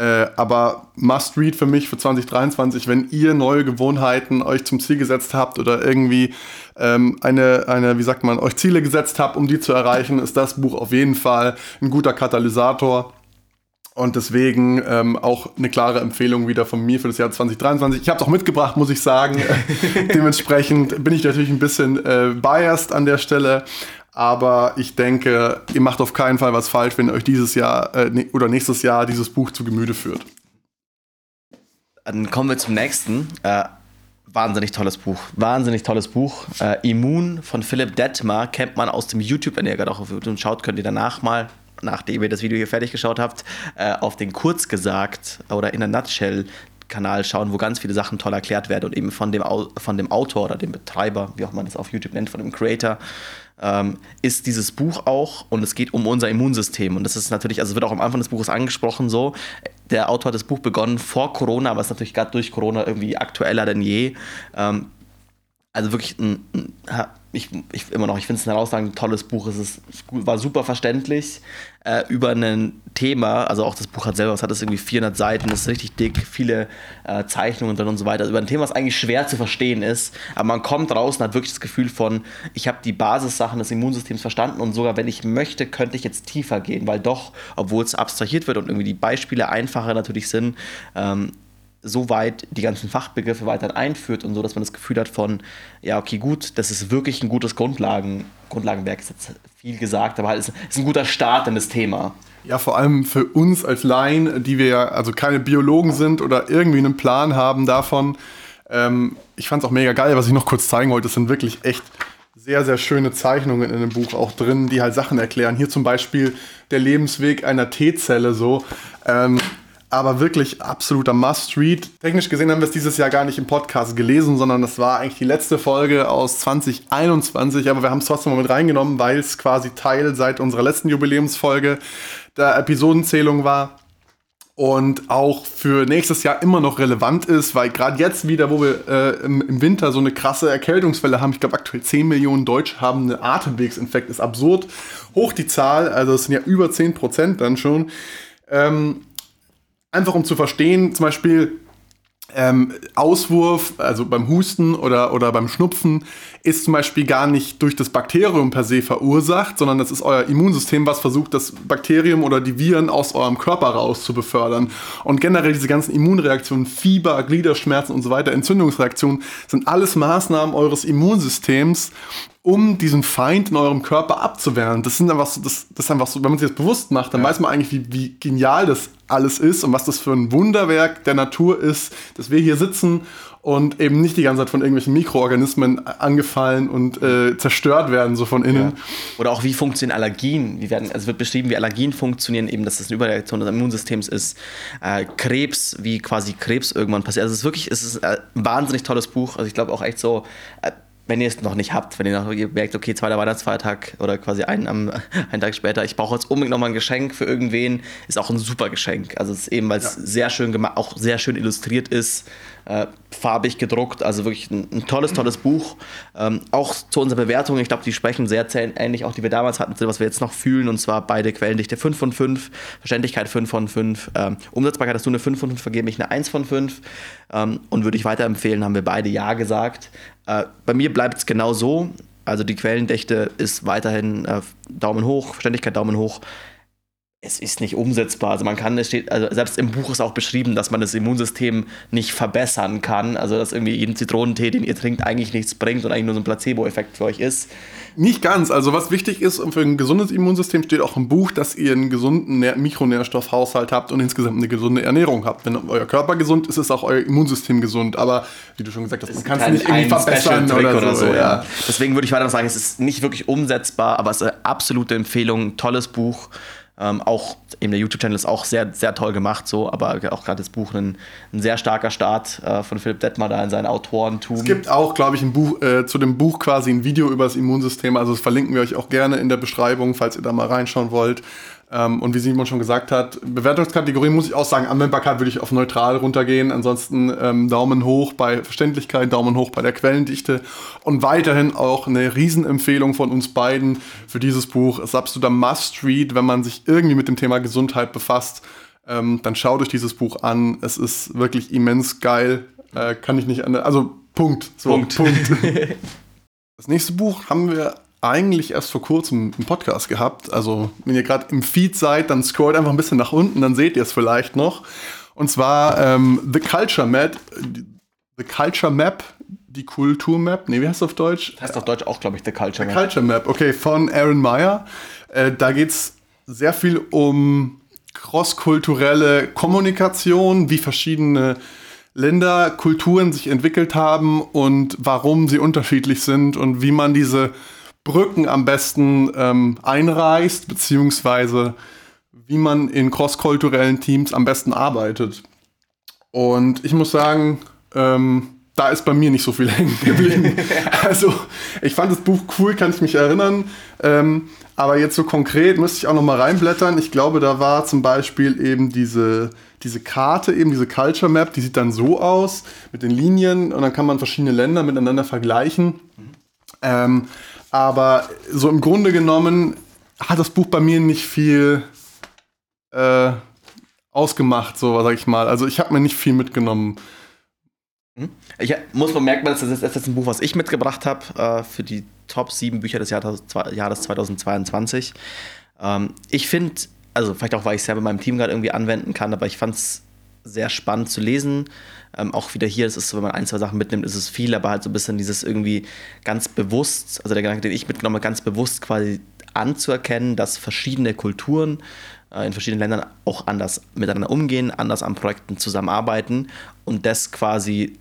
Äh, aber must read für mich für 2023, wenn ihr neue Gewohnheiten euch zum Ziel gesetzt habt oder irgendwie ähm, eine, eine, wie sagt man, euch Ziele gesetzt habt, um die zu erreichen, ist das Buch auf jeden Fall ein guter Katalysator. Und deswegen ähm, auch eine klare Empfehlung wieder von mir für das Jahr 2023. Ich habe es auch mitgebracht, muss ich sagen. Dementsprechend bin ich natürlich ein bisschen äh, biased an der Stelle. Aber ich denke, ihr macht auf keinen Fall was falsch, wenn euch dieses Jahr äh, ne, oder nächstes Jahr dieses Buch zu Gemüte führt. Dann kommen wir zum nächsten. Äh, wahnsinnig tolles Buch. Wahnsinnig tolles Buch. Äh, Immun von Philipp Detmar kennt man aus dem YouTube. Wenn ihr gerade auch auf YouTube schaut, könnt ihr danach mal, nachdem ihr das Video hier fertig geschaut habt, äh, auf den Kurz gesagt oder in der Nutshell Kanal schauen, wo ganz viele Sachen toll erklärt werden und eben von dem, von dem Autor oder dem Betreiber, wie auch man das auf YouTube nennt, von dem Creator, ähm, ist dieses Buch auch und es geht um unser Immunsystem. Und das ist natürlich, also es wird auch am Anfang des Buches angesprochen so, der Autor hat das Buch begonnen vor Corona, aber ist natürlich gerade durch Corona irgendwie aktueller denn je. Ähm, also wirklich ein, ein ich, ich immer noch, ich finde es ein herausragend tolles Buch. Es ist, war super verständlich äh, über ein Thema. Also auch das Buch hat selber, es hat es irgendwie 400 Seiten, ist richtig dick, viele äh, Zeichnungen drin und so weiter. Also über ein Thema, was eigentlich schwer zu verstehen ist. Aber man kommt raus und hat wirklich das Gefühl von, ich habe die Basissachen des Immunsystems verstanden und sogar wenn ich möchte, könnte ich jetzt tiefer gehen, weil doch, obwohl es abstrahiert wird und irgendwie die Beispiele einfacher natürlich sind, ähm, so weit die ganzen Fachbegriffe weiter einführt und so, dass man das Gefühl hat von, ja, okay, gut, das ist wirklich ein gutes Grundlagen, Grundlagenwerk, ist jetzt viel gesagt, aber halt ist, ist ein guter Start in das Thema. Ja, vor allem für uns als Laien, die wir ja also keine Biologen sind oder irgendwie einen Plan haben davon. Ähm, ich fand es auch mega geil, was ich noch kurz zeigen wollte. Es sind wirklich echt sehr, sehr schöne Zeichnungen in dem Buch auch drin, die halt Sachen erklären. Hier zum Beispiel der Lebensweg einer T-Zelle so. Ähm, aber wirklich absoluter Must-Read. Technisch gesehen haben wir es dieses Jahr gar nicht im Podcast gelesen, sondern das war eigentlich die letzte Folge aus 2021. Aber wir haben es trotzdem mal mit reingenommen, weil es quasi Teil seit unserer letzten Jubiläumsfolge der Episodenzählung war. Und auch für nächstes Jahr immer noch relevant ist, weil gerade jetzt wieder, wo wir äh, im, im, Winter so eine krasse Erkältungswelle haben, ich glaube aktuell 10 Millionen Deutsche haben einen Atemwegsinfekt, ist absurd hoch die Zahl, also es sind ja über 10 Prozent dann schon. Ähm, einfach um zu verstehen, zum Beispiel ähm, Auswurf, also beim Husten oder, oder beim Schnupfen, ist zum Beispiel gar nicht durch das Bakterium per se verursacht, sondern das ist euer Immunsystem, was versucht, das Bakterium oder die Viren aus eurem Körper raus zu befördern. Und generell diese ganzen Immunreaktionen, Fieber, Gliederschmerzen und so weiter, Entzündungsreaktionen, sind alles Maßnahmen eures Immunsystems, um diesen Feind in eurem Körper abzuwehren. Das sind einfach so, das, das ist einfach so, wenn man sich das bewusst macht, dann ja. weiß man eigentlich, wie, wie genial das alles ist und was das für ein Wunderwerk der Natur ist, dass wir hier sitzen und eben nicht die ganze Zeit von irgendwelchen Mikroorganismen angefallen und äh, zerstört werden, so von innen. Ja. Oder auch wie funktionieren Allergien? Wie werden, also wird beschrieben, wie Allergien funktionieren, eben, dass das eine Überreaktion des Immunsystems ist. Äh, Krebs, wie quasi Krebs irgendwann passiert. Also es ist wirklich, es ist ein wahnsinnig tolles Buch. Also ich glaube auch echt so. Äh, wenn ihr es noch nicht habt, wenn ihr noch merkt, okay, zweiter Weihnachtsfeiertag oder quasi einen, am, einen Tag später, ich brauche jetzt unbedingt nochmal ein Geschenk für irgendwen, ist auch ein super Geschenk. Also es ist eben, weil es ja. sehr schön gemacht, auch sehr schön illustriert ist. Äh, farbig gedruckt, also wirklich ein, ein tolles, tolles Buch. Ähm, auch zu unserer Bewertung, ich glaube, die sprechen sehr ähnlich, auch die wir damals hatten, was wir jetzt noch fühlen, und zwar beide Quellendichte 5 von 5, Verständlichkeit 5 von 5, ähm, Umsetzbarkeit hast du eine 5 von 5 vergeben, ich eine 1 von 5 ähm, und würde ich weiterempfehlen, haben wir beide Ja gesagt. Äh, bei mir bleibt es genau so, also die Quellendichte ist weiterhin äh, Daumen hoch, Verständlichkeit Daumen hoch es ist nicht umsetzbar. Also man kann, es steht, also selbst im Buch ist auch beschrieben, dass man das Immunsystem nicht verbessern kann. Also dass irgendwie jeden Zitronentee, den ihr trinkt, eigentlich nichts bringt und eigentlich nur so ein Placebo-Effekt für euch ist. Nicht ganz. Also was wichtig ist für ein gesundes Immunsystem, steht auch im Buch, dass ihr einen gesunden Mikronährstoffhaushalt habt und insgesamt eine gesunde Ernährung habt. Wenn euer Körper gesund ist, ist auch euer Immunsystem gesund. Aber wie du schon gesagt hast, man kann es nicht irgendwie verbessern oder, oder, so. Ja. Deswegen würde ich weiter sagen, es ist nicht wirklich umsetzbar, aber es ist eine absolute Empfehlung. Tolles Buch. Ähm, auch eben der YouTube-Channel ist auch sehr, sehr toll gemacht, so, aber auch gerade das Buch ein, ein, sehr starker Start äh, von Philipp Detmar da in seinem Autorentum. Es gibt auch, glaube ich, ein Buch, äh, zu dem Buch quasi ein Video über das Immunsystem, also das verlinken wir euch auch gerne in der Beschreibung, falls ihr da mal reinschauen wollt. Ähm, und wie Simon schon gesagt hat, Bewertungskategorie muss ich auch sagen, Anwendbarkeit würde ich auf neutral runtergehen. Ansonsten ähm, Daumen hoch bei Verständlichkeit, Daumen hoch bei der Quellendichte und weiterhin auch eine Riesenempfehlung von uns beiden für dieses Buch. Es ist absoluter Must-Read, wenn man sich irgendwie mit dem Thema Gesundheit befasst. Ähm, dann schaut euch dieses Buch an. Es ist wirklich immens geil. Äh, kann ich nicht anders. Also Punkt. So, Punkt. Punkt. das nächste Buch haben wir eigentlich erst vor kurzem einen Podcast gehabt. Also, wenn ihr gerade im Feed seid, dann scrollt einfach ein bisschen nach unten, dann seht ihr es vielleicht noch. Und zwar ähm, The Culture Map. The Culture Map, die Kulturmap. Nee, wie heißt es auf Deutsch? Heißt auf Deutsch auch, glaube ich, The Culture Map. The Culture Map, okay, von Aaron Meyer. Äh, da geht es sehr viel um crosskulturelle Kommunikation, wie verschiedene Länder, Kulturen sich entwickelt haben und warum sie unterschiedlich sind und wie man diese Brücken am besten ähm, einreißt, beziehungsweise wie man in crosskulturellen Teams am besten arbeitet. Und ich muss sagen, ähm, da ist bei mir nicht so viel hängen geblieben. also, ich fand das Buch cool, kann ich mich erinnern. Ähm, aber jetzt so konkret müsste ich auch noch mal reinblättern. Ich glaube, da war zum Beispiel eben diese, diese Karte, eben diese Culture Map, die sieht dann so aus mit den Linien und dann kann man verschiedene Länder miteinander vergleichen. Mhm. Ähm, aber so im Grunde genommen hat das Buch bei mir nicht viel äh, ausgemacht, so sag ich mal. Also ich habe mir nicht viel mitgenommen. Hm? Ich muss bemerken, das ist jetzt ein Buch, was ich mitgebracht habe äh, für die Top 7 Bücher des Jahres, Jahres 2022. Ähm, ich finde, also vielleicht auch, weil ich es selber in meinem Team gerade irgendwie anwenden kann, aber ich fand es sehr spannend zu lesen. Ähm, auch wieder hier, es ist so, wenn man ein, zwei Sachen mitnimmt, ist es viel, aber halt so ein bisschen dieses irgendwie ganz bewusst, also der Gedanke, den ich mitgenommen habe, ganz bewusst quasi anzuerkennen, dass verschiedene Kulturen äh, in verschiedenen Ländern auch anders miteinander umgehen, anders an Projekten zusammenarbeiten und das quasi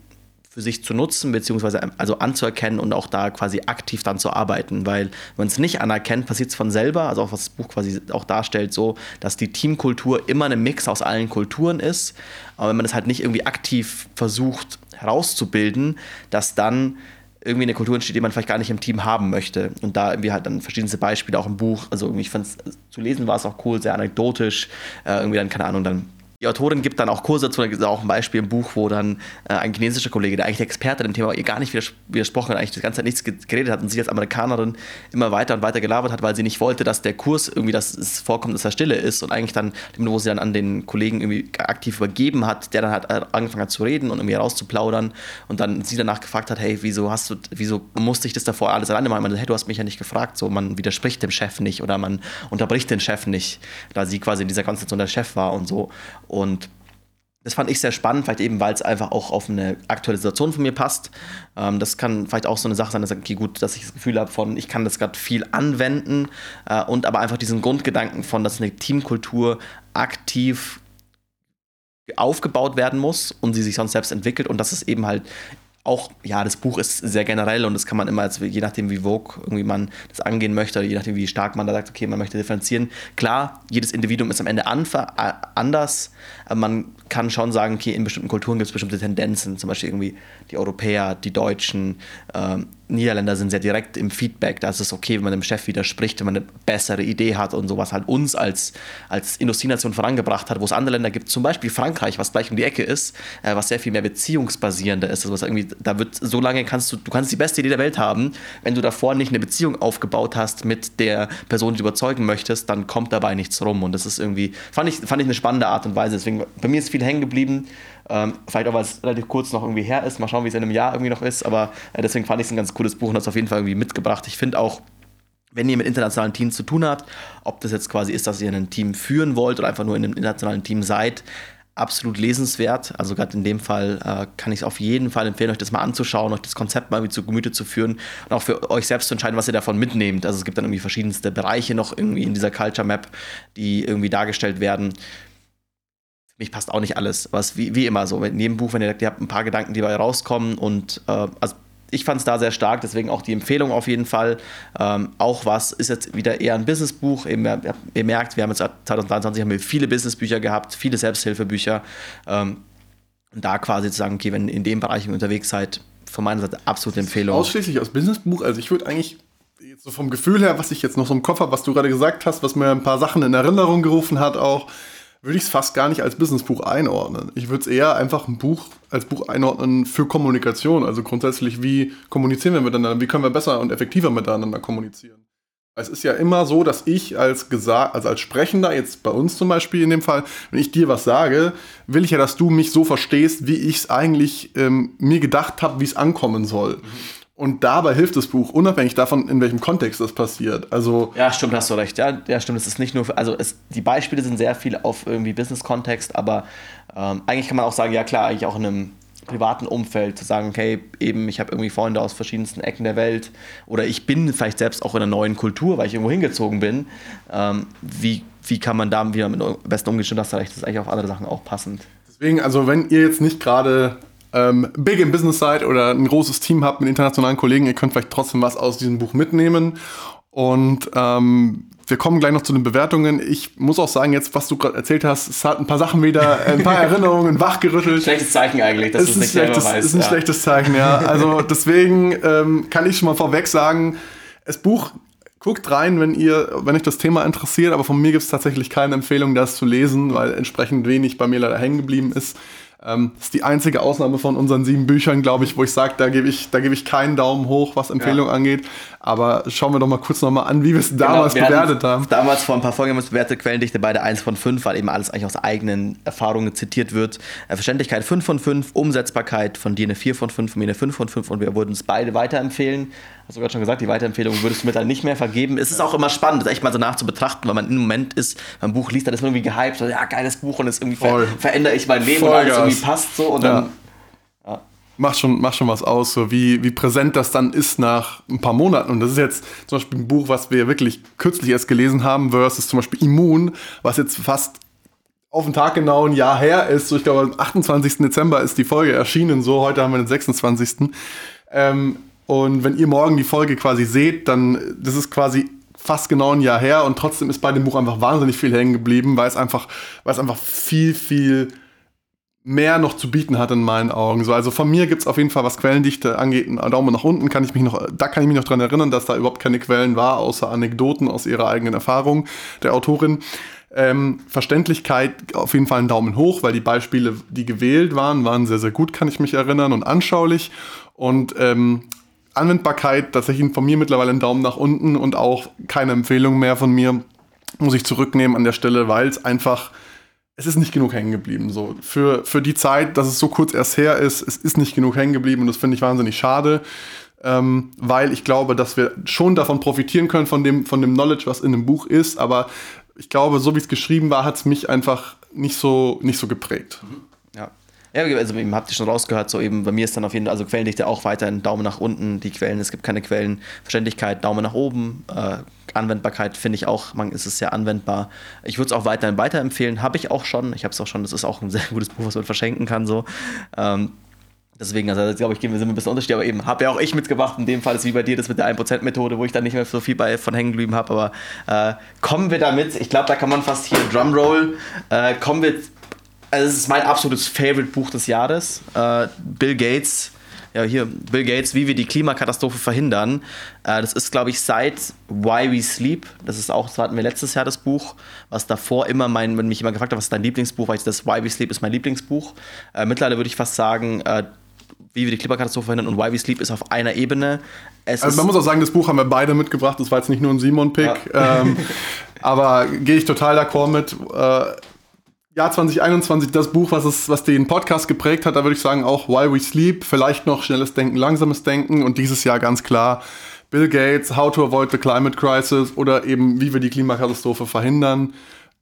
für sich zu nutzen, beziehungsweise also anzuerkennen und auch da quasi aktiv dann zu arbeiten. Weil wenn man es nicht anerkennt, passiert es von selber, also auch was das Buch quasi auch darstellt, so, dass die Teamkultur immer ein Mix aus allen Kulturen ist. Aber wenn man es halt nicht irgendwie aktiv versucht herauszubilden, dass dann irgendwie eine Kultur entsteht, die man vielleicht gar nicht im Team haben möchte. Und da irgendwie halt dann verschiedenste Beispiele auch im Buch. Also irgendwie, ich fand es zu lesen war es auch cool, sehr anekdotisch. Äh, irgendwie dann, keine Ahnung, dann die Autorin gibt dann auch Kurse dazu, da gibt es auch ein Beispiel im Buch, wo dann äh, ein chinesischer Kollege, der eigentlich Experte im Thema ihr gar nicht widersprochen hat, eigentlich die ganze Zeit nichts geredet hat und sie als Amerikanerin immer weiter und weiter gelabert hat, weil sie nicht wollte, dass der Kurs irgendwie, dass es vorkommt, dass er stille ist und eigentlich dann, wo sie dann an den Kollegen irgendwie aktiv übergeben hat, der dann äh, angefangen hat zu reden und irgendwie rauszuplaudern und dann sie danach gefragt hat, hey, wieso hast du, wieso musste ich das davor alles alleine machen? Man, hey, du hast mich ja nicht gefragt, so man widerspricht dem Chef nicht oder man unterbricht den Chef nicht, da sie quasi in dieser Konstellation der Chef war und so und das fand ich sehr spannend, vielleicht eben, weil es einfach auch auf eine aktuelle Situation von mir passt. Ähm, das kann vielleicht auch so eine Sache sein, dass, okay, gut, dass ich das Gefühl habe von, ich kann das gerade viel anwenden äh, und aber einfach diesen Grundgedanken von, dass eine Teamkultur aktiv aufgebaut werden muss und sie sich sonst selbst entwickelt und dass es eben halt auch, ja, das Buch ist sehr generell und das kann man immer, als, je nachdem wie Vogue irgendwie man das angehen möchte, je nachdem wie stark man da sagt, okay, man möchte differenzieren. Klar, jedes Individuum ist am Ende anders, aber man kann schon sagen, okay, in bestimmten Kulturen gibt es bestimmte Tendenzen, zum Beispiel irgendwie die Europäer, die Deutschen, ähm, Niederländer sind sehr direkt im Feedback. Da ist es okay, wenn man dem Chef widerspricht, wenn man eine bessere Idee hat und sowas halt uns als, als Industrienation vorangebracht hat, wo es andere Länder gibt, zum Beispiel Frankreich, was gleich um die Ecke ist, äh, was sehr viel mehr beziehungsbasierender ist. Also was irgendwie, da wird so lange kannst du, du kannst die beste Idee der Welt haben, wenn du davor nicht eine Beziehung aufgebaut hast mit der Person, die du überzeugen möchtest, dann kommt dabei nichts rum. Und das ist irgendwie, fand ich, fand ich eine spannende Art und Weise. Deswegen, bei mir ist viel hängen geblieben. Ähm, vielleicht auch, weil es relativ kurz noch irgendwie her ist. Mal schauen, wie es in einem Jahr irgendwie noch ist. Aber äh, deswegen fand ich es ein ganz cooles Buch und das auf jeden Fall irgendwie mitgebracht. Ich finde auch, wenn ihr mit internationalen Teams zu tun habt, ob das jetzt quasi ist, dass ihr ein Team führen wollt oder einfach nur in einem internationalen Team seid, absolut lesenswert. Also gerade in dem Fall äh, kann ich es auf jeden Fall empfehlen, euch das mal anzuschauen, euch das Konzept mal zu Gemüte zu führen und auch für euch selbst zu entscheiden, was ihr davon mitnehmt. Also es gibt dann irgendwie verschiedenste Bereiche noch irgendwie in dieser Culture Map, die irgendwie dargestellt werden mich passt auch nicht alles. Was wie, wie immer so. In jedem Buch, wenn ihr, ihr habt ein paar Gedanken, die dabei rauskommen und äh, also ich fand es da sehr stark, deswegen auch die Empfehlung auf jeden Fall. Ähm, auch was ist jetzt wieder eher ein Businessbuch. Eben, ihr merkt, wir haben jetzt 2023 haben wir viele Businessbücher gehabt, viele Selbsthilfebücher. Ähm, und da quasi zu sagen, okay, wenn ihr in dem Bereich unterwegs seid, von meiner Seite absolute Empfehlung. Ausschließlich aus Businessbuch. Also ich würde eigentlich jetzt so vom Gefühl her, was ich jetzt noch so im Kopf habe, was du gerade gesagt hast, was mir ein paar Sachen in Erinnerung gerufen hat, auch würde ich es fast gar nicht als Businessbuch einordnen. Ich würde es eher einfach ein Buch als Buch einordnen für Kommunikation. Also grundsätzlich, wie kommunizieren wir miteinander? Wie können wir besser und effektiver miteinander kommunizieren? Es ist ja immer so, dass ich als gesagt, also als Sprechender, jetzt bei uns zum Beispiel in dem Fall, wenn ich dir was sage, will ich ja, dass du mich so verstehst, wie ich es eigentlich ähm, mir gedacht habe, wie es ankommen soll. Mhm. Und dabei hilft das Buch, unabhängig davon, in welchem Kontext das passiert. Also ja, stimmt, hast du recht. Ja, ja stimmt. Es ist nicht nur, für, also es, die Beispiele sind sehr viel auf irgendwie Business-Kontext, aber ähm, eigentlich kann man auch sagen, ja klar, eigentlich auch in einem privaten Umfeld zu sagen, okay, eben ich habe irgendwie Freunde aus verschiedensten Ecken der Welt oder ich bin vielleicht selbst auch in einer neuen Kultur, weil ich irgendwo hingezogen bin. Ähm, wie, wie kann man da wieder mit am besten umgehen? Stimmt, hast du recht, das ist eigentlich auf andere Sachen auch passend. Deswegen, also wenn ihr jetzt nicht gerade ähm, big im Business seid oder ein großes Team habt mit internationalen Kollegen, ihr könnt vielleicht trotzdem was aus diesem Buch mitnehmen. Und ähm, wir kommen gleich noch zu den Bewertungen. Ich muss auch sagen, jetzt, was du gerade erzählt hast, es hat ein paar Sachen wieder, ein paar Erinnerungen wachgerüttelt. Schlechtes Zeichen eigentlich, dass es nicht schlechtes, weißt. ist ein ja. schlechtes Zeichen, ja. Also deswegen ähm, kann ich schon mal vorweg sagen, das Buch guckt rein, wenn ihr, wenn euch das Thema interessiert, aber von mir gibt es tatsächlich keine Empfehlung, das zu lesen, weil entsprechend wenig bei mir leider hängen geblieben ist. Ähm, das ist die einzige Ausnahme von unseren sieben Büchern, glaube ich, wo ich sage, da gebe ich, geb ich keinen Daumen hoch, was Empfehlung ja. angeht. Aber schauen wir doch mal kurz nochmal an, wie wir es genau, damals wir bewertet haben. Damals vor ein paar Folgen haben wir es bewertet, Quellendichte beide 1 von 5, weil eben alles eigentlich aus eigenen Erfahrungen zitiert wird. Äh, Verständlichkeit 5 von 5, Umsetzbarkeit von dir eine 4 von 5, von mir eine 5 von 5 und wir würden es beide weiterempfehlen hast du gerade schon gesagt, die Weiterempfehlung würdest du mir dann nicht mehr vergeben. Es ist auch immer spannend, das echt mal so nachzubetrachten, weil man im Moment ist, beim Buch liest, dann ist man irgendwie gehypt, so, ja, geiles Buch und es irgendwie ver verändere ich mein Leben, weil es irgendwie passt so und ja. dann. Macht schon, macht schon was aus, so wie, wie präsent das dann ist nach ein paar Monaten. Und das ist jetzt zum Beispiel ein Buch, was wir wirklich kürzlich erst gelesen haben, versus zum Beispiel Immun, was jetzt fast auf den Tag genau ein Jahr her ist. So, ich glaube, am 28. Dezember ist die Folge erschienen. So, heute haben wir den 26. Ähm, und wenn ihr morgen die Folge quasi seht, dann das ist quasi fast genau ein Jahr her und trotzdem ist bei dem Buch einfach wahnsinnig viel hängen geblieben, weil es einfach, weil es einfach viel, viel mehr noch zu bieten hat in meinen Augen. So, also von mir gibt es auf jeden Fall, was Quellendichte angeht, einen Daumen nach unten, kann ich mich noch, da kann ich mich noch dran erinnern, dass da überhaupt keine Quellen war, außer Anekdoten aus ihrer eigenen Erfahrung der Autorin. Ähm, Verständlichkeit auf jeden Fall einen Daumen hoch, weil die Beispiele, die gewählt waren, waren sehr, sehr gut, kann ich mich erinnern und anschaulich. Und ähm, Anwendbarkeit tatsächlich von mir mittlerweile einen Daumen nach unten und auch keine Empfehlung mehr von mir. Muss ich zurücknehmen an der Stelle, weil es einfach, es ist nicht genug hängen geblieben. So. Für, für die Zeit, dass es so kurz erst her ist, es ist nicht genug hängen geblieben und das finde ich wahnsinnig schade. Ähm, weil ich glaube, dass wir schon davon profitieren können, von dem, von dem Knowledge, was in dem Buch ist, aber ich glaube, so wie es geschrieben war, hat es mich einfach nicht so, nicht so geprägt. Mhm. Ja, also eben habt ihr schon rausgehört, so eben bei mir ist dann auf jeden Fall, also Quellendichte auch weiterhin Daumen nach unten, die Quellen, es gibt keine Quellen, Verständlichkeit, Daumen nach oben, äh, Anwendbarkeit finde ich auch, man ist es sehr anwendbar. Ich würde es auch weiterhin weiterempfehlen, habe ich auch schon, ich habe es auch schon, das ist auch ein sehr gutes Buch, was man verschenken kann, so. Ähm, Deswegen, also glaube ich, gehen wir ein bisschen unterschiedlich, aber eben habe ja auch ich mitgebracht. In dem Fall ist wie bei dir das mit der 1%-Methode, wo ich dann nicht mehr so viel bei, von hängen geblieben habe. Aber äh, kommen wir damit, ich glaube, da kann man fast hier Drumroll, äh, kommen wir also es ist mein absolutes Favorite Buch des Jahres. Äh, Bill Gates ja, hier, Bill Gates, wie wir die Klimakatastrophe verhindern. Äh, das ist, glaube ich, seit Why We Sleep. Das ist auch, das hatten wir letztes Jahr das Buch, was davor immer mein, wenn mich immer gefragt hat, was ist dein Lieblingsbuch, weil ich das Why We Sleep ist mein Lieblingsbuch. Äh, mittlerweile würde ich fast sagen, äh, wie wir die Klimakatastrophe verhindern und Why We Sleep ist auf einer Ebene. Es also man muss auch sagen, das Buch haben wir beide mitgebracht. Das war jetzt nicht nur ein Simon-Pick. Ja. Ähm, aber gehe ich total d'accord mit. Äh, Jahr 2021, das Buch, was, es, was den Podcast geprägt hat, da würde ich sagen auch Why We Sleep, vielleicht noch schnelles Denken, langsames Denken und dieses Jahr ganz klar Bill Gates, How to Avoid the Climate Crisis oder eben wie wir die Klimakatastrophe verhindern.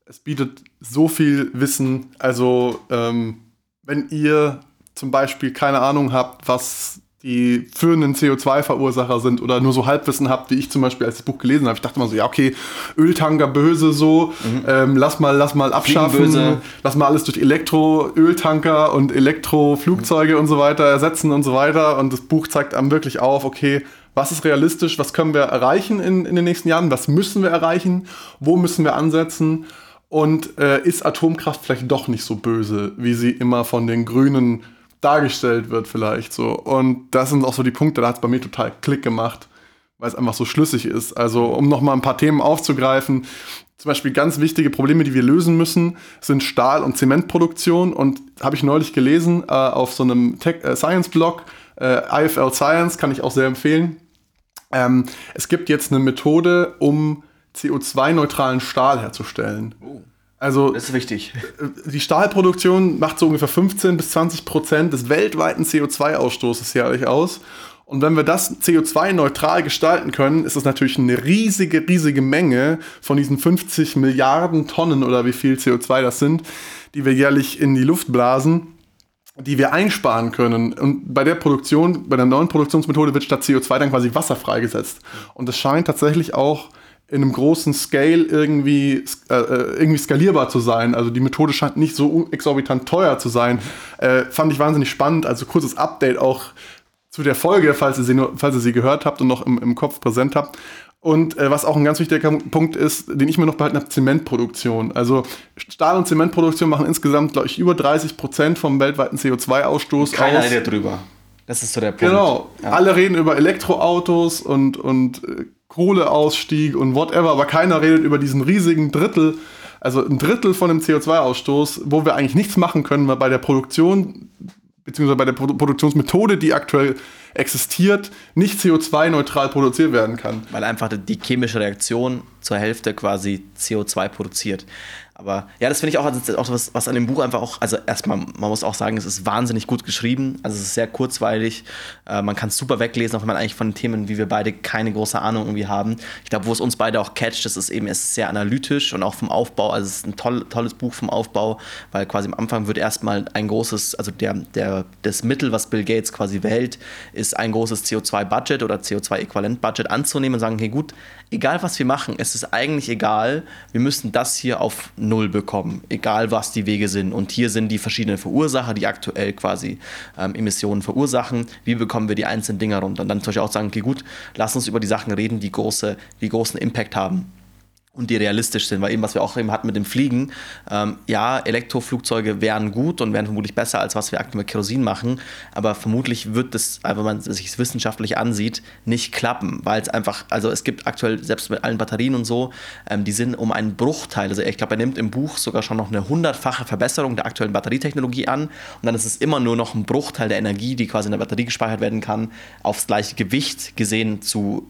Es bietet so viel Wissen. Also ähm, wenn ihr zum Beispiel keine Ahnung habt, was die führenden CO2-Verursacher sind oder nur so Halbwissen habt, wie ich zum Beispiel, als das Buch gelesen habe. Ich dachte mal so, ja, okay, Öltanker böse so, mhm. ähm, lass mal, lass mal abschaffen, lass mal alles durch Elektro-Öltanker und Elektroflugzeuge mhm. und so weiter ersetzen und so weiter. Und das Buch zeigt einem wirklich auf, okay, was ist realistisch, was können wir erreichen in, in den nächsten Jahren, was müssen wir erreichen, wo müssen wir ansetzen und äh, ist Atomkraft vielleicht doch nicht so böse, wie sie immer von den Grünen dargestellt wird vielleicht so. Und das sind auch so die Punkte, da hat es bei mir total Klick gemacht, weil es einfach so schlüssig ist. Also um nochmal ein paar Themen aufzugreifen, zum Beispiel ganz wichtige Probleme, die wir lösen müssen, sind Stahl- und Zementproduktion. Und habe ich neulich gelesen äh, auf so einem äh, Science-Blog, äh, IFL Science, kann ich auch sehr empfehlen. Ähm, es gibt jetzt eine Methode, um CO2-neutralen Stahl herzustellen. Oh. Also, das ist wichtig. Äh, die Stahlproduktion macht so ungefähr 15 bis 20 Prozent des weltweiten CO2-Ausstoßes jährlich aus. Und wenn wir das CO2-neutral gestalten können, ist das natürlich eine riesige, riesige Menge von diesen 50 Milliarden Tonnen oder wie viel CO2 das sind, die wir jährlich in die Luft blasen, die wir einsparen können. Und bei der Produktion, bei der neuen Produktionsmethode wird statt CO2 dann quasi Wasser freigesetzt. Und das scheint tatsächlich auch in einem großen Scale irgendwie, äh, äh, irgendwie skalierbar zu sein. Also die Methode scheint nicht so exorbitant teuer zu sein. Äh, fand ich wahnsinnig spannend. Also kurzes Update auch zu der Folge, falls ihr sie, nur, falls ihr sie gehört habt und noch im, im Kopf präsent habt. Und äh, was auch ein ganz wichtiger Punkt ist, den ich mir noch behalten habe, Zementproduktion. Also Stahl- und Zementproduktion machen insgesamt, glaube ich, über 30 Prozent vom weltweiten CO2-Ausstoß aus. Keiner redet drüber. Das ist so der Punkt. Genau. Ja. Alle reden über Elektroautos und, und äh, Kohleausstieg und whatever, aber keiner redet über diesen riesigen Drittel, also ein Drittel von dem CO2-Ausstoß, wo wir eigentlich nichts machen können, weil bei der Produktion, beziehungsweise bei der Produ Produktionsmethode, die aktuell existiert, nicht CO2-neutral produziert werden kann. Weil einfach die chemische Reaktion zur Hälfte quasi CO2 produziert. Aber ja, das finde ich auch, also auch was, was an dem Buch einfach auch, also erstmal, man muss auch sagen, es ist wahnsinnig gut geschrieben, also es ist sehr kurzweilig, äh, man kann es super weglesen, auch wenn man eigentlich von Themen, wie wir beide keine große Ahnung irgendwie haben. Ich glaube, wo es uns beide auch catcht, das ist eben, es ist sehr analytisch und auch vom Aufbau, also es ist ein toll, tolles Buch vom Aufbau, weil quasi am Anfang wird erstmal ein großes, also der, der, das Mittel, was Bill Gates quasi wählt, ist ein großes CO2-Budget oder CO2-Äquivalent-Budget anzunehmen und sagen, okay, gut, egal was wir machen, es ist eigentlich egal, wir müssen das hier auf Null bekommen, egal was die Wege sind. Und hier sind die verschiedenen Verursacher, die aktuell quasi ähm, Emissionen verursachen. Wie bekommen wir die einzelnen Dinge runter? Und dann zum Beispiel auch sagen, okay, gut, lass uns über die Sachen reden, die, große, die großen Impact haben und die realistisch sind, weil eben, was wir auch eben hatten mit dem Fliegen, ähm, ja, Elektroflugzeuge wären gut und wären vermutlich besser, als was wir aktuell mit Kerosin machen, aber vermutlich wird das, wenn man sich es wissenschaftlich ansieht, nicht klappen, weil es einfach, also es gibt aktuell, selbst mit allen Batterien und so, ähm, die sind um einen Bruchteil, also ich glaube, er nimmt im Buch sogar schon noch eine hundertfache Verbesserung der aktuellen Batterietechnologie an und dann ist es immer nur noch ein Bruchteil der Energie, die quasi in der Batterie gespeichert werden kann, aufs gleiche Gewicht gesehen zu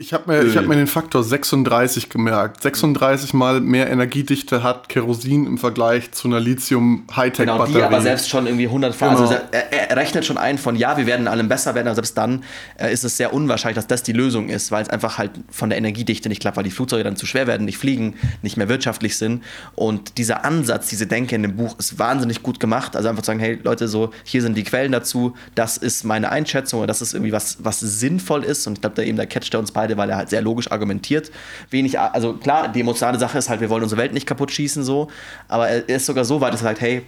ich habe mir, hab mir den Faktor 36 gemerkt. 36 mal mehr Energiedichte hat Kerosin im Vergleich zu einer Lithium-Hightech-Batterie. Genau, die aber selbst schon irgendwie 100 genau. Also er, er, rechnet schon ein von, ja, wir werden allem besser werden, aber selbst dann äh, ist es sehr unwahrscheinlich, dass das die Lösung ist, weil es einfach halt von der Energiedichte nicht klappt, weil die Flugzeuge dann zu schwer werden, nicht fliegen, nicht mehr wirtschaftlich sind. Und dieser Ansatz, diese Denke in dem Buch ist wahnsinnig gut gemacht. Also einfach zu sagen, hey Leute, so, hier sind die Quellen dazu, das ist meine Einschätzung, oder das ist irgendwie was, was sinnvoll ist. Und ich glaube, da eben, da catcht er uns beide beide, weil er halt sehr logisch argumentiert. Wenig, also klar, die emotionale Sache ist halt, wir wollen unsere Welt nicht kaputt schießen, so. Aber er ist sogar so weit, dass er sagt, hey,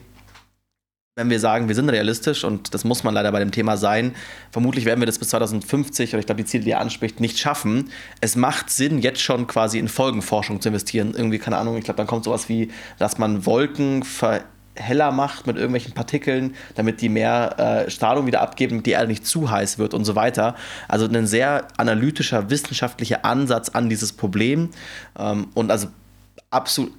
wenn wir sagen, wir sind realistisch und das muss man leider bei dem Thema sein, vermutlich werden wir das bis 2050 oder ich glaube die Ziele, die er anspricht, nicht schaffen. Es macht Sinn, jetzt schon quasi in Folgenforschung zu investieren. Irgendwie, keine Ahnung, ich glaube, dann kommt sowas wie, dass man Wolken ver heller macht mit irgendwelchen Partikeln, damit die mehr äh, Strahlung wieder abgeben, damit die Erde nicht zu heiß wird und so weiter. Also ein sehr analytischer, wissenschaftlicher Ansatz an dieses Problem. Ähm, und also absolut,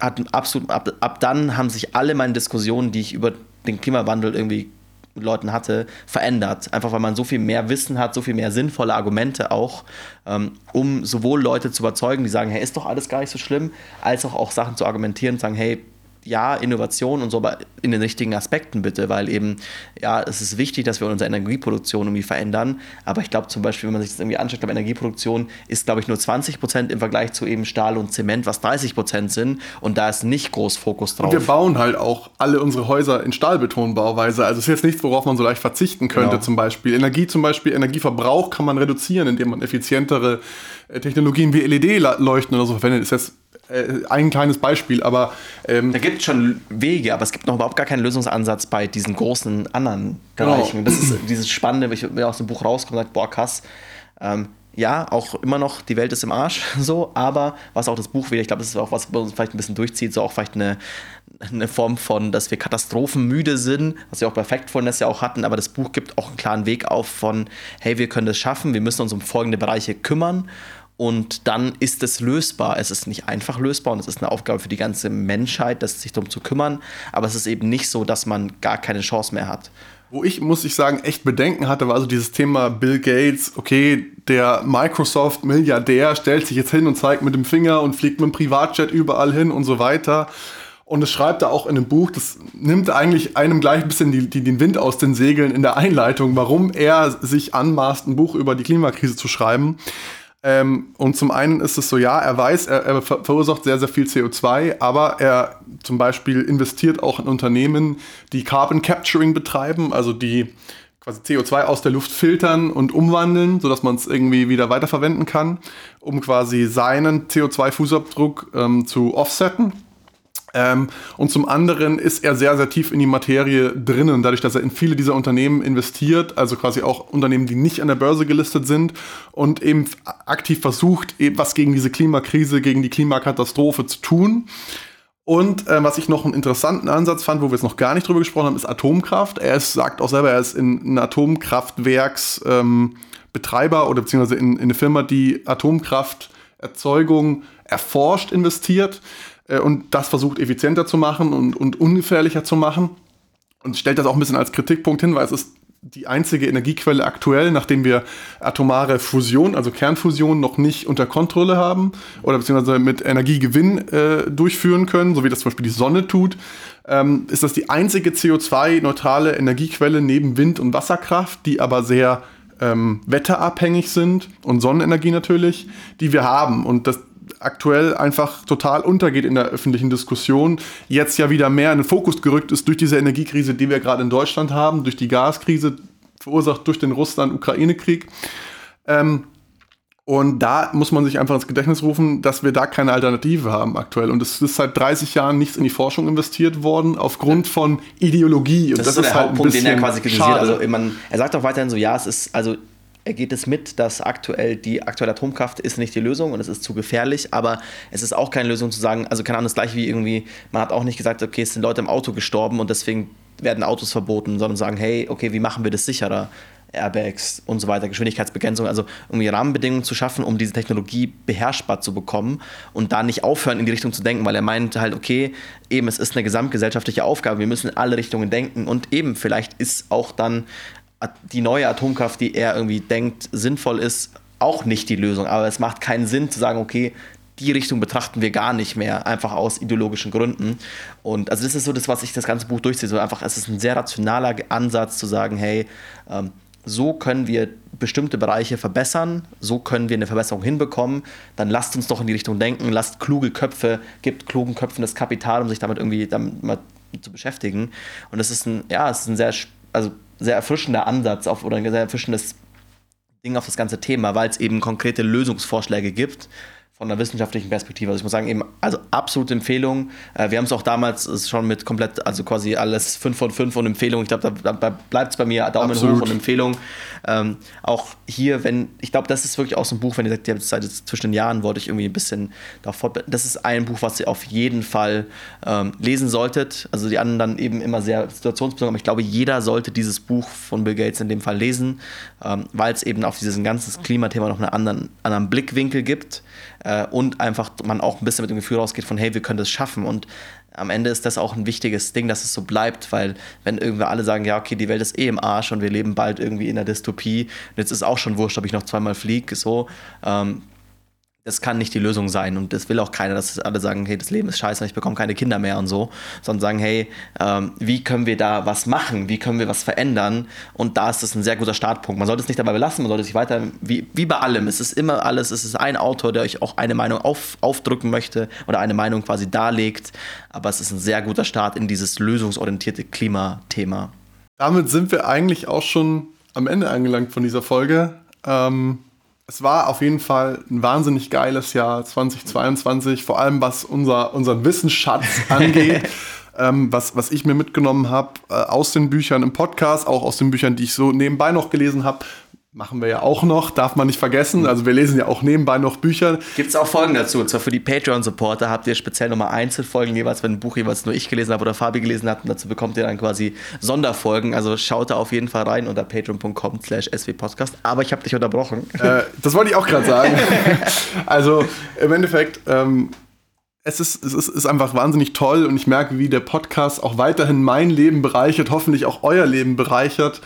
hat absolut ab, ab dann haben sich alle meine Diskussionen, die ich über den Klimawandel irgendwie mit Leuten hatte, verändert. Einfach weil man so viel mehr Wissen hat, so viel mehr sinnvolle Argumente auch, ähm, um sowohl Leute zu überzeugen, die sagen, hey, ist doch alles gar nicht so schlimm, als auch, auch Sachen zu argumentieren und sagen, hey, ja, Innovation und so, aber in den richtigen Aspekten bitte, weil eben, ja, es ist wichtig, dass wir unsere Energieproduktion irgendwie verändern, aber ich glaube zum Beispiel, wenn man sich das irgendwie anschaut, glaube Energieproduktion ist, glaube ich, nur 20 Prozent im Vergleich zu eben Stahl und Zement, was 30 Prozent sind und da ist nicht groß Fokus drauf. Und wir bauen halt auch alle unsere Häuser in Stahlbetonbauweise, also es ist jetzt nichts, worauf man so leicht verzichten könnte genau. zum Beispiel. Energie zum Beispiel, Energieverbrauch kann man reduzieren, indem man effizientere Technologien wie LED-Leuchten oder so verwendet, ist jetzt äh, ein kleines Beispiel, aber. Ähm, da gibt es schon Wege, aber es gibt noch überhaupt gar keinen Lösungsansatz bei diesen großen anderen Bereichen. Genau. Das ist dieses Spannende, ich bin aus dem Buch rausgekommen und gesagt, boah, krass. Ähm, ja, auch immer noch, die Welt ist im Arsch, so, aber was auch das Buch wieder, ich glaube, das ist auch was, was uns vielleicht ein bisschen durchzieht, so auch vielleicht eine, eine Form von, dass wir katastrophenmüde sind, was wir auch bei Factfulness ja auch hatten, aber das Buch gibt auch einen klaren Weg auf von, hey, wir können das schaffen, wir müssen uns um folgende Bereiche kümmern und dann ist es lösbar. Es ist nicht einfach lösbar und es ist eine Aufgabe für die ganze Menschheit, das sich darum zu kümmern. Aber es ist eben nicht so, dass man gar keine Chance mehr hat. Wo ich, muss ich sagen, echt Bedenken hatte, war also dieses Thema Bill Gates. Okay, der Microsoft-Milliardär stellt sich jetzt hin und zeigt mit dem Finger und fliegt mit dem Privatjet überall hin und so weiter. Und es schreibt er auch in einem Buch, das nimmt eigentlich einem gleich ein bisschen die, die, den Wind aus den Segeln in der Einleitung, warum er sich anmaßt, ein Buch über die Klimakrise zu schreiben. Ähm, und zum einen ist es so, ja, er weiß, er, er, verursacht sehr, sehr viel CO2, aber er zum Beispiel investiert auch in Unternehmen, die Carbon Capturing betreiben, also die quasi CO2 aus der Luft filtern und umwandeln, sodass man es irgendwie wieder weiterverwenden kann, um quasi seinen CO2-Fußabdruck ähm, zu offsetten. Ähm, und zum anderen ist er sehr, sehr tief in die Materie drinnen, dadurch, dass er in viele dieser Unternehmen investiert, also quasi auch Unternehmen, die nicht an der Börse gelistet sind und eben aktiv versucht, eben was gegen diese Klimakrise, gegen die Klimakatastrophe zu tun. Und äh, was ich noch einen interessanten Ansatz fand, wo wir jetzt noch gar nicht drüber gesprochen haben, ist Atomkraft. Er ist, sagt auch selber, er ist in ein Atomkraftwerksbetreiber ähm, oder beziehungsweise in, in eine Firma, die Atomkrafterzeugung erforscht, investiert äh, und das versucht effizienter zu machen und, und ungefährlicher zu machen. Und stellt das auch ein bisschen als Kritikpunkt hin, weil es ist die einzige Energiequelle aktuell, nachdem wir atomare Fusion, also Kernfusion, noch nicht unter Kontrolle haben oder beziehungsweise mit Energiegewinn äh, durchführen können, so wie das zum Beispiel die Sonne tut, ähm, ist das die einzige CO2-neutrale Energiequelle neben Wind- und Wasserkraft, die aber sehr ähm, wetterabhängig sind und Sonnenenergie natürlich, die wir haben. Und das, aktuell einfach total untergeht in der öffentlichen Diskussion, jetzt ja wieder mehr in den Fokus gerückt ist durch diese Energiekrise, die wir gerade in Deutschland haben, durch die Gaskrise, verursacht durch den Russland-Ukraine-Krieg. Ähm, und da muss man sich einfach ins Gedächtnis rufen, dass wir da keine Alternative haben aktuell. Und es ist seit 30 Jahren nichts in die Forschung investiert worden, aufgrund von Ideologie. Und das, das ist, so der halt Hauptpunkt, den er quasi kritisiert. Also man, er sagt auch weiterhin so, ja, es ist, also er geht es mit, dass aktuell die aktuelle Atomkraft ist nicht die Lösung und es ist zu gefährlich, aber es ist auch keine Lösung zu sagen, also keine Ahnung, das gleiche wie irgendwie, man hat auch nicht gesagt, okay, es sind Leute im Auto gestorben und deswegen werden Autos verboten, sondern sagen, hey, okay, wie machen wir das sicherer? Airbags und so weiter, Geschwindigkeitsbegrenzung, also irgendwie Rahmenbedingungen zu schaffen, um diese Technologie beherrschbar zu bekommen und da nicht aufhören, in die Richtung zu denken, weil er meint halt, okay, eben, es ist eine gesamtgesellschaftliche Aufgabe, wir müssen in alle Richtungen denken und eben, vielleicht ist auch dann die neue Atomkraft, die er irgendwie denkt, sinnvoll ist, auch nicht die Lösung. Aber es macht keinen Sinn zu sagen, okay, die Richtung betrachten wir gar nicht mehr, einfach aus ideologischen Gründen. Und also das ist so das, was ich das ganze Buch durchziehe. So einfach, es ist ein sehr rationaler Ansatz zu sagen, hey, ähm, so können wir bestimmte Bereiche verbessern, so können wir eine Verbesserung hinbekommen, dann lasst uns doch in die Richtung denken, lasst kluge Köpfe, gibt klugen Köpfen das Kapital, um sich damit irgendwie damit zu beschäftigen. Und es ist ein, ja, es ist ein sehr, also sehr erfrischender Ansatz auf, oder ein sehr erfrischendes Ding auf das ganze Thema, weil es eben konkrete Lösungsvorschläge gibt von einer wissenschaftlichen Perspektive. Also ich muss sagen, eben, also absolute Empfehlung. Äh, wir haben es auch damals schon mit komplett, also quasi alles 5 von 5 und Empfehlung. Ich glaube, da, da bleibt es bei mir Daumen Absolut. hoch und Empfehlung. Ähm, auch hier, wenn, ich glaube, das ist wirklich aus dem Buch, wenn ihr sagt, ihr habt seit zwischen den Jahren, wollte ich irgendwie ein bisschen darauf fortbilden. Das ist ein Buch, was ihr auf jeden Fall ähm, lesen solltet. Also die anderen dann eben immer sehr situationsbezogen, aber ich glaube, jeder sollte dieses Buch von Bill Gates in dem Fall lesen, ähm, weil es eben auf dieses ganze Klimathema noch einen anderen, anderen Blickwinkel gibt äh, und einfach man auch ein bisschen mit dem Gefühl rausgeht von, hey, wir können das schaffen. Und am Ende ist das auch ein wichtiges Ding, dass es so bleibt, weil wenn irgendwie alle sagen, ja, okay, die Welt ist eh im Arsch und wir leben bald irgendwie in der Dystopie, und jetzt ist auch schon wurscht, ob ich noch zweimal fliege, so, ähm, das kann nicht die Lösung sein und das will auch keiner, dass alle sagen, hey, das Leben ist scheiße ich bekomme keine Kinder mehr und so, sondern sagen, hey, ähm, wie können wir da was machen, wie können wir was verändern und da ist das ein sehr guter Startpunkt. Man sollte es nicht dabei belassen, man sollte sich weiter, wie, wie bei allem, es ist immer alles, es ist ein Autor, der euch auch eine Meinung auf, aufdrücken möchte oder eine Meinung quasi darlegt, aber es ist ein sehr guter Start in dieses lösungsorientierte Klimathema. Damit sind wir eigentlich auch schon am Ende angelangt von dieser Folge. Ähm es war auf jeden Fall ein wahnsinnig geiles Jahr 2022, vor allem was unser, unseren Wissensschatz angeht. ähm, was, was ich mir mitgenommen habe äh, aus den Büchern im Podcast, auch aus den Büchern, die ich so nebenbei noch gelesen habe, Machen wir ja auch noch, darf man nicht vergessen. Also wir lesen ja auch nebenbei noch Bücher. Gibt es auch Folgen dazu. Und zwar für die Patreon-Supporter habt ihr speziell nochmal Einzelfolgen jeweils, wenn ein Buch jeweils nur ich gelesen habe oder Fabi gelesen hat. Und dazu bekommt ihr dann quasi Sonderfolgen. Also schaut da auf jeden Fall rein unter patreon.com slash swpodcast. Aber ich habe dich unterbrochen. Äh, das wollte ich auch gerade sagen. also im Endeffekt, ähm, es ist, es ist, ist einfach wahnsinnig toll und ich merke, wie der Podcast auch weiterhin mein Leben bereichert, hoffentlich auch euer Leben bereichert.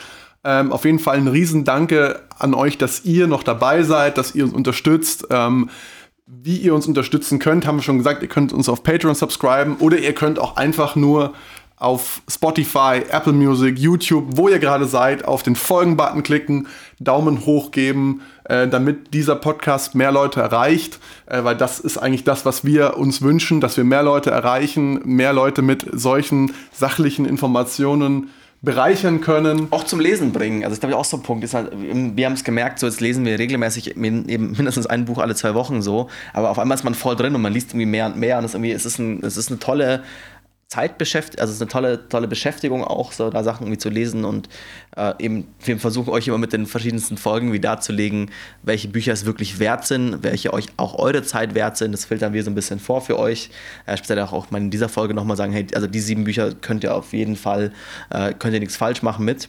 Ähm, auf jeden Fall ein Riesendanke an euch, dass ihr noch dabei seid, dass ihr uns unterstützt. Ähm, wie ihr uns unterstützen könnt, haben wir schon gesagt, ihr könnt uns auf Patreon subscriben oder ihr könnt auch einfach nur auf Spotify, Apple Music, YouTube, wo ihr gerade seid, auf den Folgen-Button klicken, Daumen hoch geben, äh, damit dieser Podcast mehr Leute erreicht, äh, weil das ist eigentlich das, was wir uns wünschen, dass wir mehr Leute erreichen, mehr Leute mit solchen sachlichen Informationen bereichern können. Auch zum Lesen bringen. Also ich glaube, auch so ein Punkt ist halt, wir haben es gemerkt, so jetzt lesen wir regelmäßig eben mindestens ein Buch alle zwei Wochen so, aber auf einmal ist man voll drin und man liest irgendwie mehr und mehr und es, ist, ein, es ist eine tolle Zeitbeschäftigung, also es ist eine tolle, tolle Beschäftigung auch, so da Sachen irgendwie zu lesen und äh, eben, wir versuchen euch immer mit den verschiedensten Folgen wie darzulegen, welche Bücher es wirklich wert sind, welche euch auch eure Zeit wert sind. Das filtern wir so ein bisschen vor für euch. Äh, speziell auch mal in dieser Folge nochmal sagen, hey, also die sieben Bücher könnt ihr auf jeden Fall, äh, könnt ihr nichts falsch machen mit.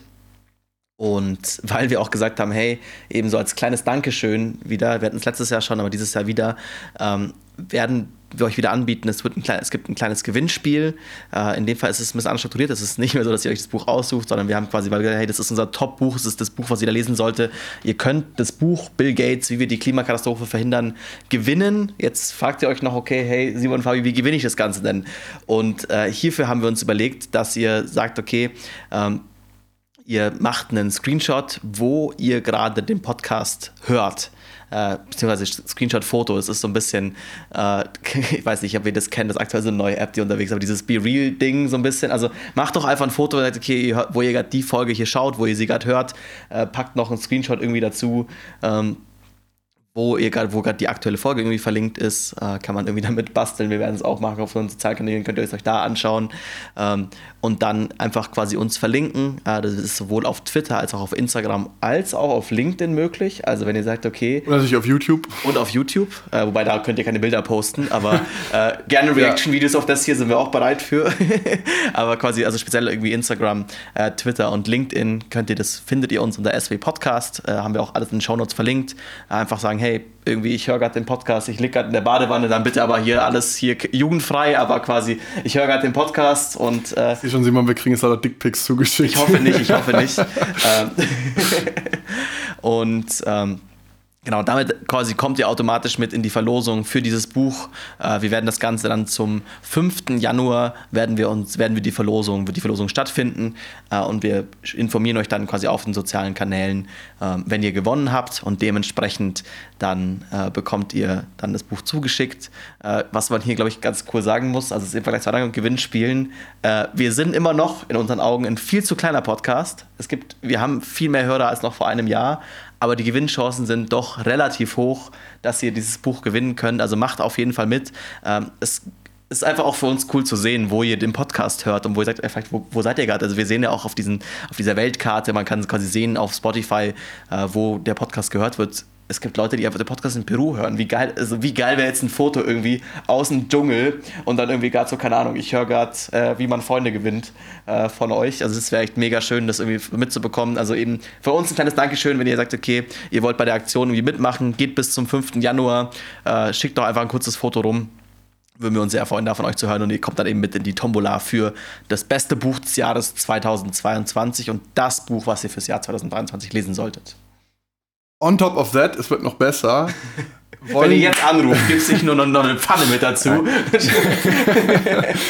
Und weil wir auch gesagt haben, hey, eben so als kleines Dankeschön wieder, wir hatten es letztes Jahr schon, aber dieses Jahr wieder, ähm, werden wir euch wieder anbieten, es, wird ein klein, es gibt ein kleines Gewinnspiel. Äh, in dem Fall ist es ein bisschen anders strukturiert. Es ist nicht mehr so, dass ihr euch das Buch aussucht, sondern wir haben quasi, weil wir gesagt hey, das ist unser Top-Buch, es ist das Buch, was jeder lesen sollte. Ihr könnt das Buch Bill Gates, wie wir die Klimakatastrophe verhindern, gewinnen. Jetzt fragt ihr euch noch, okay, hey, Simon und Fabi, wie gewinne ich das Ganze denn? Und äh, hierfür haben wir uns überlegt, dass ihr sagt, okay, ähm, ihr macht einen Screenshot, wo ihr gerade den Podcast hört. Äh, beziehungsweise Screenshot-Foto. Das ist so ein bisschen, äh, ich weiß nicht, ob ihr das kennt, das ist aktuell so eine neue App, die unterwegs ist, aber dieses Be Real-Ding so ein bisschen. Also macht doch einfach ein Foto, okay, wo ihr gerade die Folge hier schaut, wo ihr sie gerade hört, äh, packt noch einen Screenshot irgendwie dazu. Ähm, wo ihr gerade, wo gerade die aktuelle Folge irgendwie verlinkt ist, äh, kann man irgendwie damit basteln. Wir werden es auch machen auf unseren Sozialkanälen, könnt ihr euch da anschauen. Ähm, und dann einfach quasi uns verlinken. Äh, das ist sowohl auf Twitter als auch auf Instagram als auch auf LinkedIn möglich. Also wenn ihr sagt, okay. Und natürlich auf YouTube. Und auf YouTube. Äh, wobei da könnt ihr keine Bilder posten, aber äh, gerne Reaction-Videos auf das hier sind wir auch bereit für. aber quasi, also speziell irgendwie Instagram, äh, Twitter und LinkedIn könnt ihr das, findet ihr uns unter SW Podcast. Äh, haben wir auch alles in den Shownotes verlinkt. einfach sagen, hey, irgendwie, ich höre gerade den Podcast, ich liege gerade in der Badewanne, dann bitte aber hier alles hier jugendfrei, aber quasi, ich höre gerade den Podcast und. Äh, ich schon, Simon, wir kriegen jetzt alle Dickpics zugeschickt. Ich hoffe nicht, ich hoffe nicht. Ähm, und ähm, Genau, damit quasi kommt ihr automatisch mit in die Verlosung für dieses Buch. Äh, wir werden das Ganze dann zum 5. Januar werden wir uns, werden wir die Verlosung, wird die Verlosung stattfinden äh, und wir informieren euch dann quasi auf den sozialen Kanälen, äh, wenn ihr gewonnen habt und dementsprechend dann äh, bekommt ihr dann das Buch zugeschickt. Was man hier, glaube ich, ganz cool sagen muss, also im Vergleich zu anderen Gewinnspielen, wir sind immer noch in unseren Augen ein viel zu kleiner Podcast. Es gibt, wir haben viel mehr Hörer als noch vor einem Jahr, aber die Gewinnchancen sind doch relativ hoch, dass ihr dieses Buch gewinnen könnt. Also macht auf jeden Fall mit. Ähm, es ist einfach auch für uns cool zu sehen, wo ihr den Podcast hört und wo ihr sagt, vielleicht, wo, wo seid ihr gerade? Also wir sehen ja auch auf, diesen, auf dieser Weltkarte, man kann quasi sehen auf Spotify, äh, wo der Podcast gehört wird. Es gibt Leute, die einfach den Podcast in Peru hören. Wie geil, also wie geil wäre jetzt ein Foto irgendwie aus dem Dschungel und dann irgendwie gerade so, keine Ahnung, ich höre gerade, äh, wie man Freunde gewinnt äh, von euch. Also es wäre echt mega schön, das irgendwie mitzubekommen. Also eben für uns ein kleines Dankeschön, wenn ihr sagt, okay, ihr wollt bei der Aktion irgendwie mitmachen, geht bis zum 5. Januar, äh, schickt doch einfach ein kurzes Foto rum würden wir uns sehr freuen, davon euch zu hören. Und ihr kommt dann eben mit in die Tombola für das beste Buch des Jahres 2022 und das Buch, was ihr fürs Jahr 2023 lesen solltet. On top of that, es wird noch besser. Wenn ihr jetzt anruft, gibt es nicht nur noch eine Pfanne mit dazu.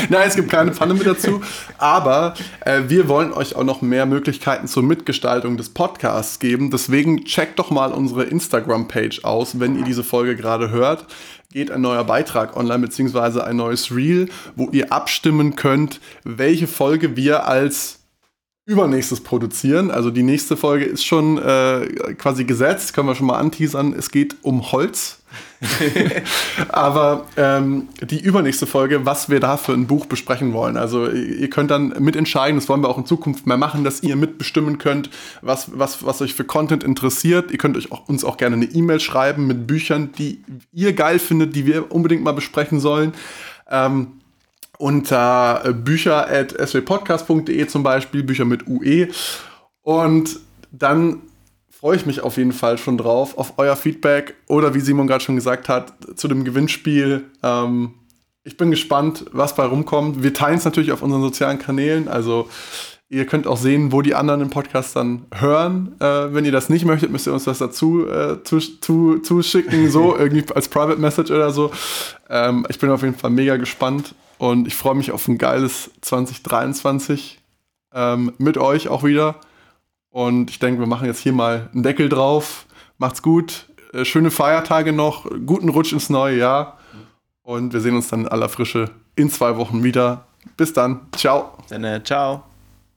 Nein, es gibt keine Pfanne mit dazu. Aber äh, wir wollen euch auch noch mehr Möglichkeiten zur Mitgestaltung des Podcasts geben. Deswegen checkt doch mal unsere Instagram-Page aus, wenn ihr diese Folge gerade hört geht ein neuer Beitrag online, beziehungsweise ein neues Reel, wo ihr abstimmen könnt, welche Folge wir als übernächstes produzieren. Also die nächste Folge ist schon äh, quasi gesetzt, können wir schon mal anteasern. Es geht um Holz. Aber ähm, die übernächste Folge, was wir da für ein Buch besprechen wollen. Also ihr könnt dann mitentscheiden, das wollen wir auch in Zukunft mehr machen, dass ihr mitbestimmen könnt, was, was, was euch für Content interessiert. Ihr könnt euch auch, uns auch gerne eine E-Mail schreiben mit Büchern, die ihr geil findet, die wir unbedingt mal besprechen sollen. Ähm, unter bücher.swpodcast.de zum Beispiel, Bücher mit UE. Und dann freue ich mich auf jeden Fall schon drauf, auf euer Feedback oder wie Simon gerade schon gesagt hat, zu dem Gewinnspiel. Ähm, ich bin gespannt, was bei rumkommt. Wir teilen es natürlich auf unseren sozialen Kanälen, also Ihr könnt auch sehen, wo die anderen den Podcast dann hören. Äh, wenn ihr das nicht möchtet, müsst ihr uns das dazu äh, zu, zu, zuschicken, so irgendwie als Private Message oder so. Ähm, ich bin auf jeden Fall mega gespannt und ich freue mich auf ein geiles 2023 ähm, mit euch auch wieder. Und ich denke, wir machen jetzt hier mal einen Deckel drauf. Macht's gut. Äh, schöne Feiertage noch. Guten Rutsch ins neue Jahr. Und wir sehen uns dann in aller Frische in zwei Wochen wieder. Bis dann. Ciao. Dann, ciao.